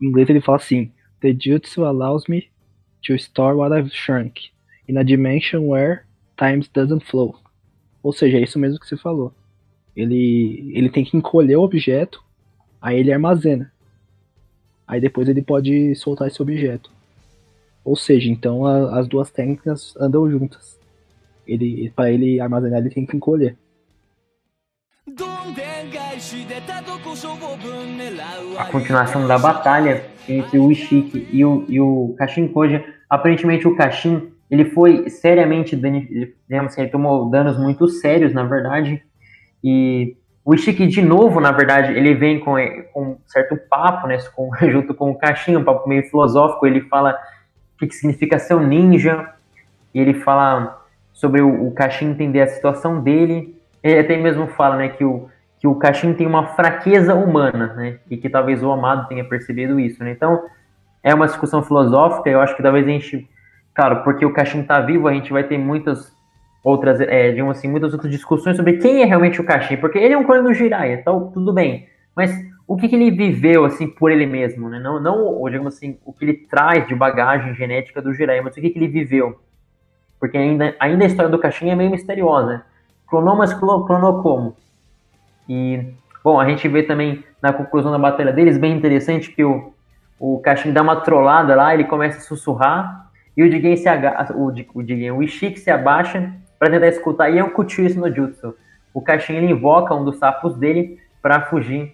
em inglês ele fala assim: The jutsu allows me to store what I've shrunk in a dimension where times doesn't flow. Ou seja, é isso mesmo que você falou. Ele, ele tem que encolher o objeto, aí ele armazena. Aí depois ele pode soltar esse objeto. Ou seja, então a, as duas técnicas andam juntas. Ele, para ele armazenar, ele tem que encolher. A continuação da batalha entre o Ishiki e o, e o Kashin Koja. Aparentemente o Kashin ele foi seriamente digamos assim, ele tomou danos muito sérios, na verdade. E o Ishiki, de novo, na verdade, ele vem com, com um certo papo, né, com, junto com o Kashin, um papo meio filosófico. Ele fala o que, que significa ser um ninja. E ele fala sobre o, o Kashin entender a situação dele ele até mesmo fala, né, que o, que o Caixin tem uma fraqueza humana, né, e que talvez o Amado tenha percebido isso, né. Então, é uma discussão filosófica, eu acho que talvez a gente, claro, porque o Caixin está vivo, a gente vai ter muitas outras, é, digamos assim, muitas outras discussões sobre quem é realmente o Caixin, porque ele é um clone do Jiraiya, então tudo bem, mas o que, que, ele viveu, assim, por ele mesmo, né, não, não, digamos assim, o que ele traz de bagagem genética do Jiraiya, mas o que, que ele viveu, porque ainda, ainda a história do Caixin é meio misteriosa, né? Clonou, mas clonou como? E, bom, a gente vê também na conclusão da batalha deles, bem interessante, que o, o Kashin dá uma trollada lá, ele começa a sussurrar, e o Jigen se aga o, o Jigen, o Ishiki se abaixa para tentar escutar, e é um Kuchisu no Jutsu. O Kashin ele invoca um dos sapos dele para fugir,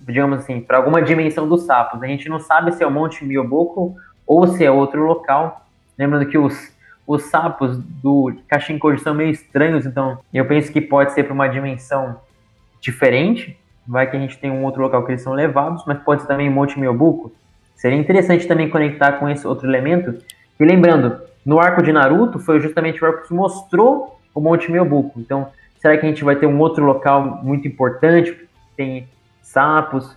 digamos assim, para alguma dimensão dos sapos. A gente não sabe se é o Monte Miyoboko ou se é outro local. Lembrando que os os sapos do Kashinkoji são meio estranhos, então eu penso que pode ser para uma dimensão diferente. Vai que a gente tem um outro local que eles são levados, mas pode ser também Monte Myobuku. Seria interessante também conectar com esse outro elemento. E lembrando, no arco de Naruto foi justamente o arco que mostrou o Monte Myobuku. Então, será que a gente vai ter um outro local muito importante? Tem sapos.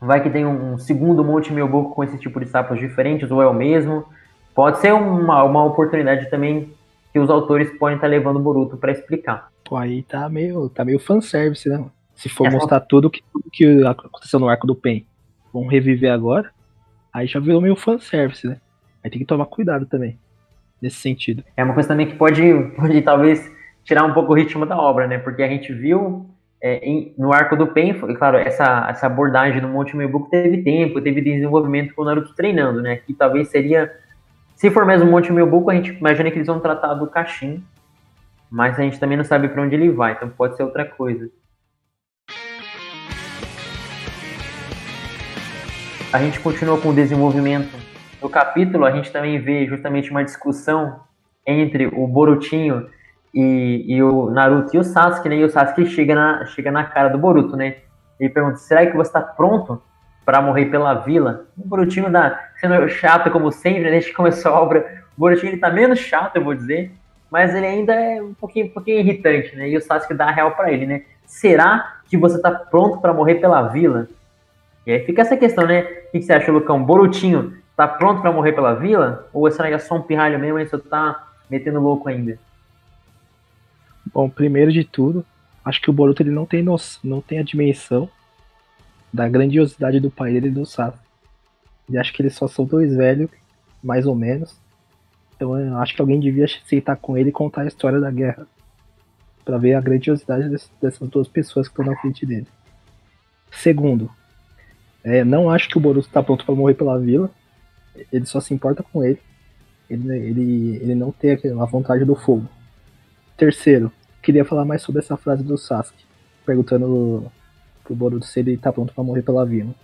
Vai que tem um segundo Monte Myobuku com esse tipo de sapos diferentes, ou é o mesmo. Pode ser uma, uma oportunidade também que os autores podem estar levando o Boruto para explicar. Pô, aí tá meio, tá meio fanservice, né? Se for Essa... mostrar tudo que, tudo que aconteceu no arco do Pen, vão reviver agora, aí já virou meio fanservice, né? Aí tem que tomar cuidado também, nesse sentido. É uma coisa também que pode, pode talvez tirar um pouco o ritmo da obra, né? Porque a gente viu é, em, no arco do Pen, claro, essa, essa abordagem no Monte Mebuku teve tempo, teve desenvolvimento com o Naruto treinando, né? Que talvez seria se for mesmo Monte Milbuco, a gente imagina que eles vão tratar do Caxim, mas a gente também não sabe para onde ele vai, então pode ser outra coisa. A gente continua com o desenvolvimento do capítulo, a gente também vê justamente uma discussão entre o Borutinho e, e o Naruto e o Sasuke, né? E o Sasuke chega na, chega na cara do Boruto, né? Ele pergunta: será que você está pronto para morrer pela vila. O Borutinho dá, sendo chato como sempre, né, desde que começou a obra, o Borutinho ele tá menos chato, eu vou dizer, mas ele ainda é um pouquinho, um pouquinho irritante, né? E o Sasuke dá a real para ele, né? Será que você tá pronto para morrer pela vila? E aí fica essa questão, né? O que você acha, Lucão? Borutinho tá pronto para morrer pela vila? Ou será que é só um pirralho mesmo e só tá metendo louco ainda? Bom, primeiro de tudo, acho que o Boruto ele não tem, no... não tem a dimensão da grandiosidade do pai dele e do Sasuke. E acho que eles só são dois velhos, mais ou menos. Então eu acho que alguém devia aceitar com ele e contar a história da guerra. para ver a grandiosidade dessas duas pessoas que estão na frente dele. Segundo, é, não acho que o Boruto está pronto para morrer pela vila. Ele só se importa com ele. Ele, ele, ele não tem a vontade do fogo. Terceiro, queria falar mais sobre essa frase do Sasuke, perguntando pro Boruto se ele tá pronto para morrer pela vila.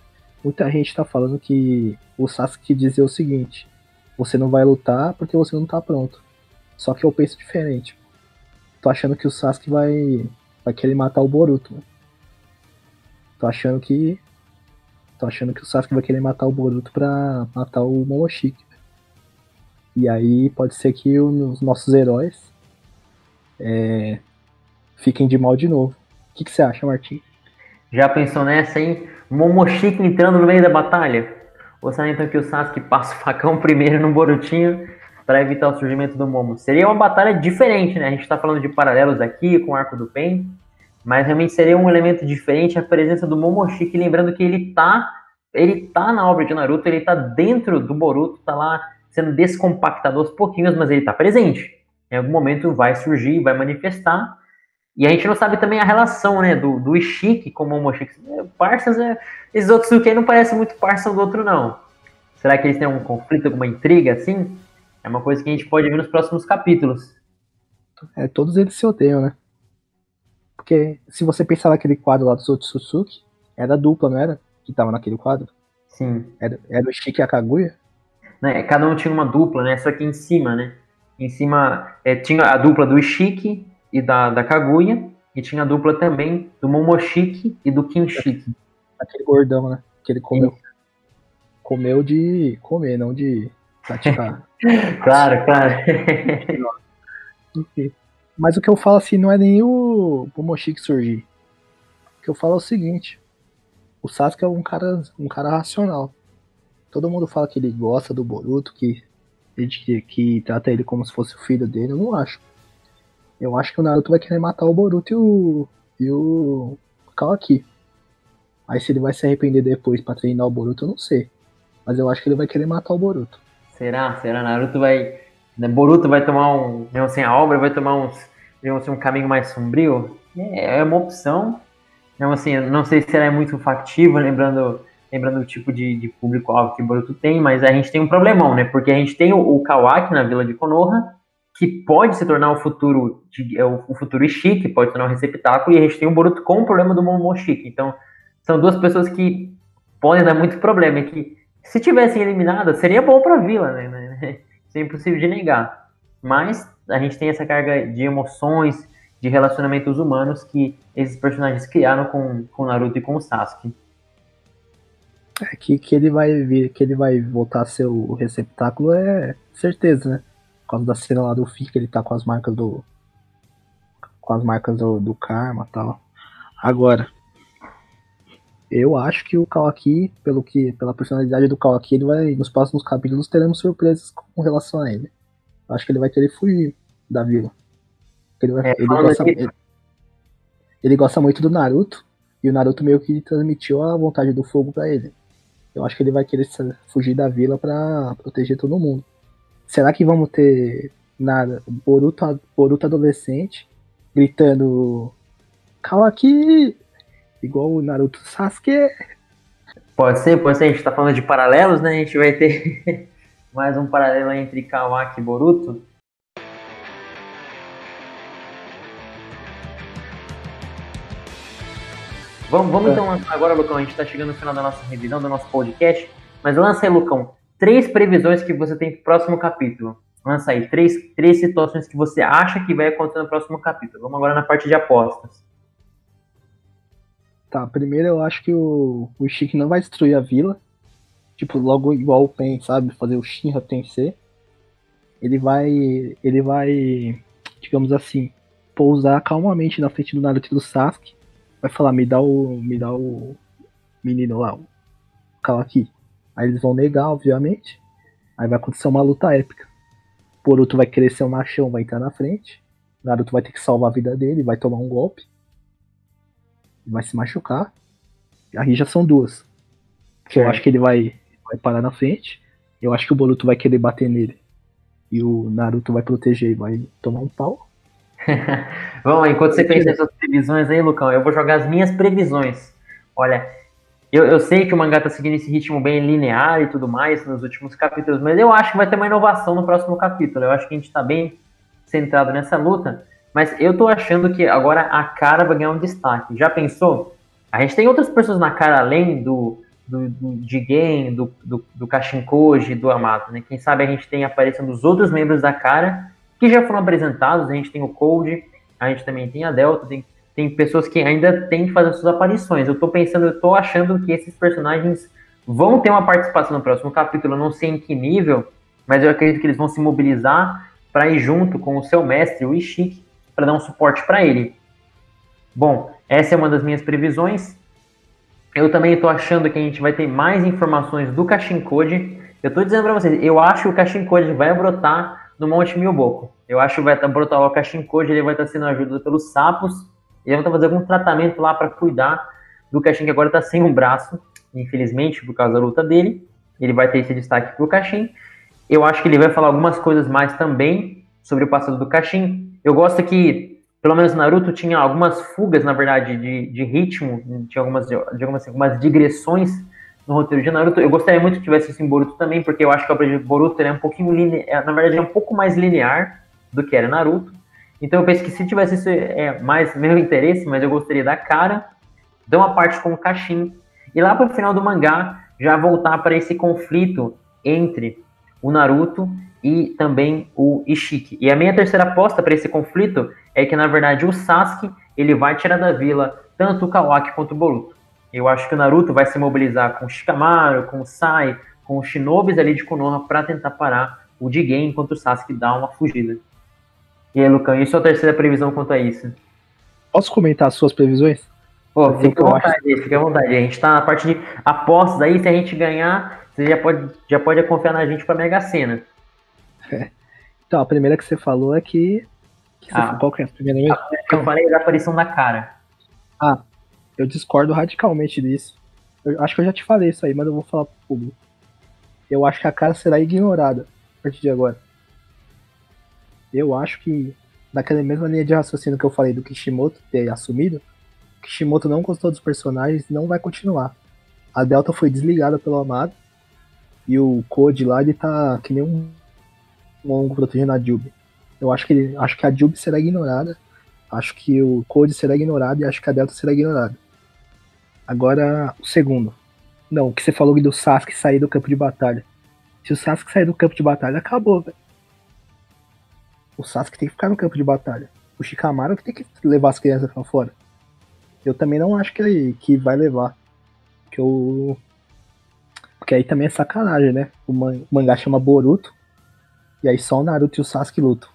Muita gente tá falando que o Sasuke dizia o seguinte: você não vai lutar porque você não tá pronto. Só que eu penso diferente. Tô achando que o Sasuke vai vai querer matar o Boruto. Tô achando que tô achando que o Sasuke vai querer matar o Boruto pra matar o Momoshiki. E aí pode ser que os nossos heróis é, fiquem de mal de novo. O que, que você acha, Martim? Já pensou nessa, hein? Momoshiki entrando no meio da batalha? Será então que o Sasuke passa o facão primeiro no Borutinho para evitar o surgimento do Momo? Seria uma batalha diferente, né? A gente está falando de paralelos aqui com o arco do Pen, mas realmente seria um elemento diferente a presença do Momoshiki, lembrando que ele tá, ele tá na obra de Naruto, ele tá dentro do Boruto, tá lá sendo descompactado aos pouquinhos, mas ele tá presente. Em algum momento vai surgir, vai manifestar, e a gente não sabe também a relação, né, do, do Ishiki com o Momoshiki. Parças, é, esses outros aí não parecem muito parça do outro, não. Será que eles têm um conflito, alguma intriga, assim? É uma coisa que a gente pode ver nos próximos capítulos. É, todos eles se odeiam, né? Porque se você pensar naquele quadro lá do Otsutsuki, era dupla, não era? Que tava naquele quadro. Sim. Era, era o Ishiki e a Kaguya? Né, cada um tinha uma dupla, né? Só que em cima, né? Em cima é, tinha a dupla do Ishiki e da, da Kaguya, e tinha a dupla também do Momoshiki e do Kinshiki. Aquele gordão, né? Que ele comeu. Isso. Comeu de comer, não de praticar. claro, claro. Mas o que eu falo assim não é nem o Momoshiki surgir. O que eu falo é o seguinte. O Sasuke é um cara, um cara racional. Todo mundo fala que ele gosta do Boruto, que, que, que trata ele como se fosse o filho dele. Eu não acho. Eu acho que o Naruto vai querer matar o Boruto e o. e o. Kawaki. Aí se ele vai se arrepender depois pra treinar o Boruto, eu não sei. Mas eu acho que ele vai querer matar o Boruto. Será? Será? Naruto vai. Né, Boruto vai tomar um. Mesmo sem a obra, vai tomar uns. Digamos assim, um caminho mais sombrio? É, é uma opção. Então, assim, não sei se ela é muito factível, lembrando, lembrando o tipo de, de público-alvo que o Boruto tem, mas a gente tem um problemão, né? Porque a gente tem o, o Kawaki na vila de Konoha, que pode se tornar o futuro de, é, o futuro Ishiki, pode se tornar um receptáculo, e a gente tem o Boruto com o problema do Momoshiki. Então, são duas pessoas que podem dar muito problema, e que se tivessem eliminadas, seria bom para a vila, né? Isso é impossível de negar. mas a gente tem essa carga de emoções, de relacionamentos humanos que esses personagens criaram com, com Naruto e com o Sasuke. É que, que ele vai vir, que ele vai voltar a ser o receptáculo é certeza, né? Por causa da cena lá do que ele tá com as marcas do. Com as marcas do, do karma e tal. Agora, eu acho que o Kawaki, pelo que, pela personalidade do Kawaki, ele vai, nos próximos capítulos teremos surpresas com relação a ele. Eu acho que ele vai querer fugir da vila. Ele, vai, é, ele, gosta, ele, ele, gosta muito do Naruto, e o Naruto meio que transmitiu a vontade do fogo para ele. Eu acho que ele vai querer fugir da vila para proteger todo mundo. Será que vamos ter nada? Boruto, Boruto adolescente gritando Kawaki! Igual o Naruto Sasuke. Pode ser, pode ser. A gente tá falando de paralelos, né? A gente vai ter mais um paralelo entre Kawaki e Boruto. Vamos, vamos é. então lançar agora, Lucão. A gente está chegando no final da nossa revisão, do nosso podcast. Mas lança aí, Lucão, três previsões que você tem pro próximo capítulo. Lança aí, três, três situações que você acha que vai acontecer no próximo capítulo. Vamos agora na parte de apostas. Tá, primeiro eu acho que o, o Chique não vai destruir a vila. Tipo, logo igual o Pen, sabe? Fazer o Shinra vencer. Ele vai. Ele vai. Digamos assim. Pousar calmamente na frente do Naruto e do Sasuke. Vai falar, me dá o. Me dá o. Menino lá, o Kawaki. Aí eles vão negar, obviamente. Aí vai acontecer uma luta épica. Boruto vai querer ser um machão, vai entrar na frente. Naruto vai ter que salvar a vida dele, vai tomar um golpe vai se machucar. Aí já são duas. Que eu acho que ele vai, vai parar na frente. Eu acho que o Boruto vai querer bater nele. E o Naruto vai proteger e vai tomar um pau. Vamos lá, enquanto você pensa nessas previsões aí, Lucão, eu vou jogar as minhas previsões. Olha, eu, eu sei que o mangá tá seguindo esse ritmo bem linear e tudo mais nos últimos capítulos, mas eu acho que vai ter uma inovação no próximo capítulo. Eu acho que a gente tá bem centrado nessa luta. Mas eu tô achando que agora a cara vai ganhar um destaque. Já pensou? A gente tem outras pessoas na cara além do, do, do do, do, do Kashinkoji, do Amato, né? Quem sabe a gente tem a aparição dos outros membros da cara que já foram apresentados. A gente tem o Cold, a gente também tem a Delta, tem, tem pessoas que ainda têm que fazer suas aparições. Eu tô pensando, eu tô achando que esses personagens vão ter uma participação no próximo capítulo. Eu não sei em que nível, mas eu acredito que eles vão se mobilizar para ir junto com o seu mestre, o Ishiki, para dar um suporte para ele. Bom, essa é uma das minhas previsões. Eu também estou achando que a gente vai ter mais informações do Kashin Code. Eu estou dizendo para vocês, eu acho que o Kashin Code vai brotar no Monte Milboco. Eu acho que vai brotar o Kashin Code, ele vai estar sendo ajudado pelos sapos. E vai estar fazendo algum tratamento lá para cuidar do Kashin, que agora está sem um braço, infelizmente, por causa da luta dele. Ele vai ter esse destaque para o Kashin. Eu acho que ele vai falar algumas coisas mais também sobre o passado do Kashin. Eu gosto que, pelo menos Naruto tinha algumas fugas, na verdade, de, de ritmo, tinha algumas, de algumas, algumas digressões no roteiro de Naruto. Eu gostaria muito que tivesse isso em Boruto também, porque eu acho que o Boruto é um pouquinho linear, na verdade é um pouco mais linear do que era Naruto. Então eu penso que se tivesse isso é mais meu interesse, mas eu gostaria da cara, de uma parte com o Kashin, e lá para o final do mangá já voltar para esse conflito entre o Naruto e também o Ishiki. E a minha terceira aposta para esse conflito é que, na verdade, o Sasuke ele vai tirar da vila tanto o Kawaki quanto o Boruto. Eu acho que o Naruto vai se mobilizar com o Shikamaru, com o Sai, com os Shinobis ali de Konoha para tentar parar o Jigen enquanto o Sasuke dá uma fugida. E aí, Lucão, e sua terceira previsão quanto a isso? Posso comentar as suas previsões? Pô, fica à vontade, fica à vontade. A gente tá na parte de apostas aí, se a gente ganhar, você já pode, já pode confiar na gente pra Mega Sena. Então, a primeira que você falou é que. que ah, qual que é a primeira mesmo? A eu falei da aparição da cara. Ah, eu discordo radicalmente disso. Eu acho que eu já te falei isso aí, mas eu vou falar pro público. Eu acho que a cara será ignorada a partir de agora. Eu acho que, naquela mesma linha de raciocínio que eu falei do Kishimoto ter assumido, Kishimoto não gostou dos personagens e não vai continuar. A Delta foi desligada pelo Amado. E o Code lá, ele tá que nem um longo protegendo a Jubi. Eu acho que, ele, acho que a Jubi será ignorada, acho que o Code será ignorado e acho que a Delta será ignorada. Agora, o segundo. Não, o que você falou do Sasuke sair do campo de batalha. Se o Sasuke sair do campo de batalha, acabou, velho. O Sasuke tem que ficar no campo de batalha. O Shikamaru tem que levar as crianças pra fora. Eu também não acho que, ele, que vai levar. Que eu. Porque aí também é sacanagem, né? O, man, o mangá chama Boruto. E aí só o Naruto e o Sasuke lutam.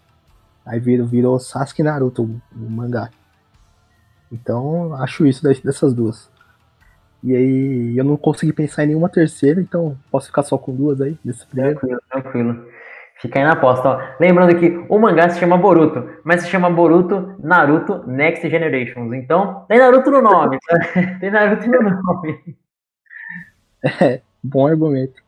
Aí virou, virou Sasuke e Naruto o, o mangá. Então, acho isso dessas duas. E aí, eu não consegui pensar em nenhuma terceira, então posso ficar só com duas aí, nesse primeiro. Tranquilo, tranquilo. Fica aí na aposta, ó. Lembrando que o mangá se chama Boruto, mas se chama Boruto Naruto Next Generations. Então, tem Naruto no nome. Tá? tem Naruto no nome. É, bom argumento.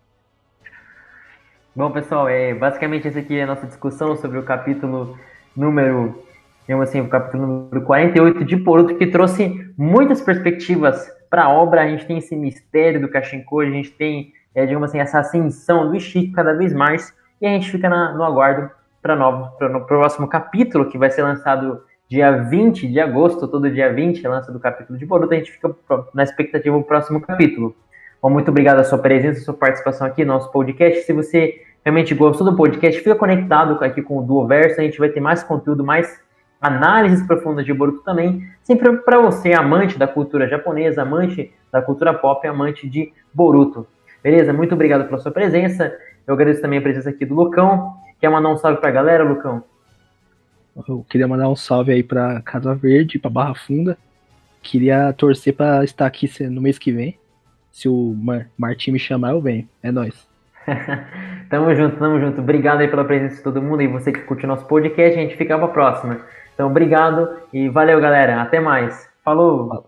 Bom, pessoal, é, basicamente essa aqui é a nossa discussão sobre o capítulo número, digamos assim, o capítulo número 48 de Boruto, que trouxe muitas perspectivas para a obra. A gente tem esse mistério do Kashinko, a gente tem, é, digamos assim, essa ascensão do Ishiki cada vez mais, e a gente fica na, no aguardo para o próximo capítulo, que vai ser lançado dia 20 de agosto, todo dia 20 é lança do capítulo de Boruto, a gente fica na expectativa do próximo capítulo. Bom, muito obrigado a sua presença, a sua participação aqui no nosso podcast. Se você realmente gostou do podcast, fica conectado aqui com o Duoverso, a gente vai ter mais conteúdo, mais análises profundas de Boruto também, sempre para você, amante da cultura japonesa, amante da cultura pop, amante de Boruto. Beleza? Muito obrigado pela sua presença. Eu agradeço também a presença aqui do Lucão. Quer mandar um salve para a galera, Lucão? Eu queria mandar um salve aí para Casa Verde, para Barra Funda. Queria torcer para estar aqui no mês que vem. Se o Mar Martim me chamar, eu venho. É nóis. tamo junto, tamo junto. Obrigado aí pela presença de todo mundo e você que curte o nosso podcast. A gente fica pra próxima. Então, obrigado e valeu, galera. Até mais. Falou!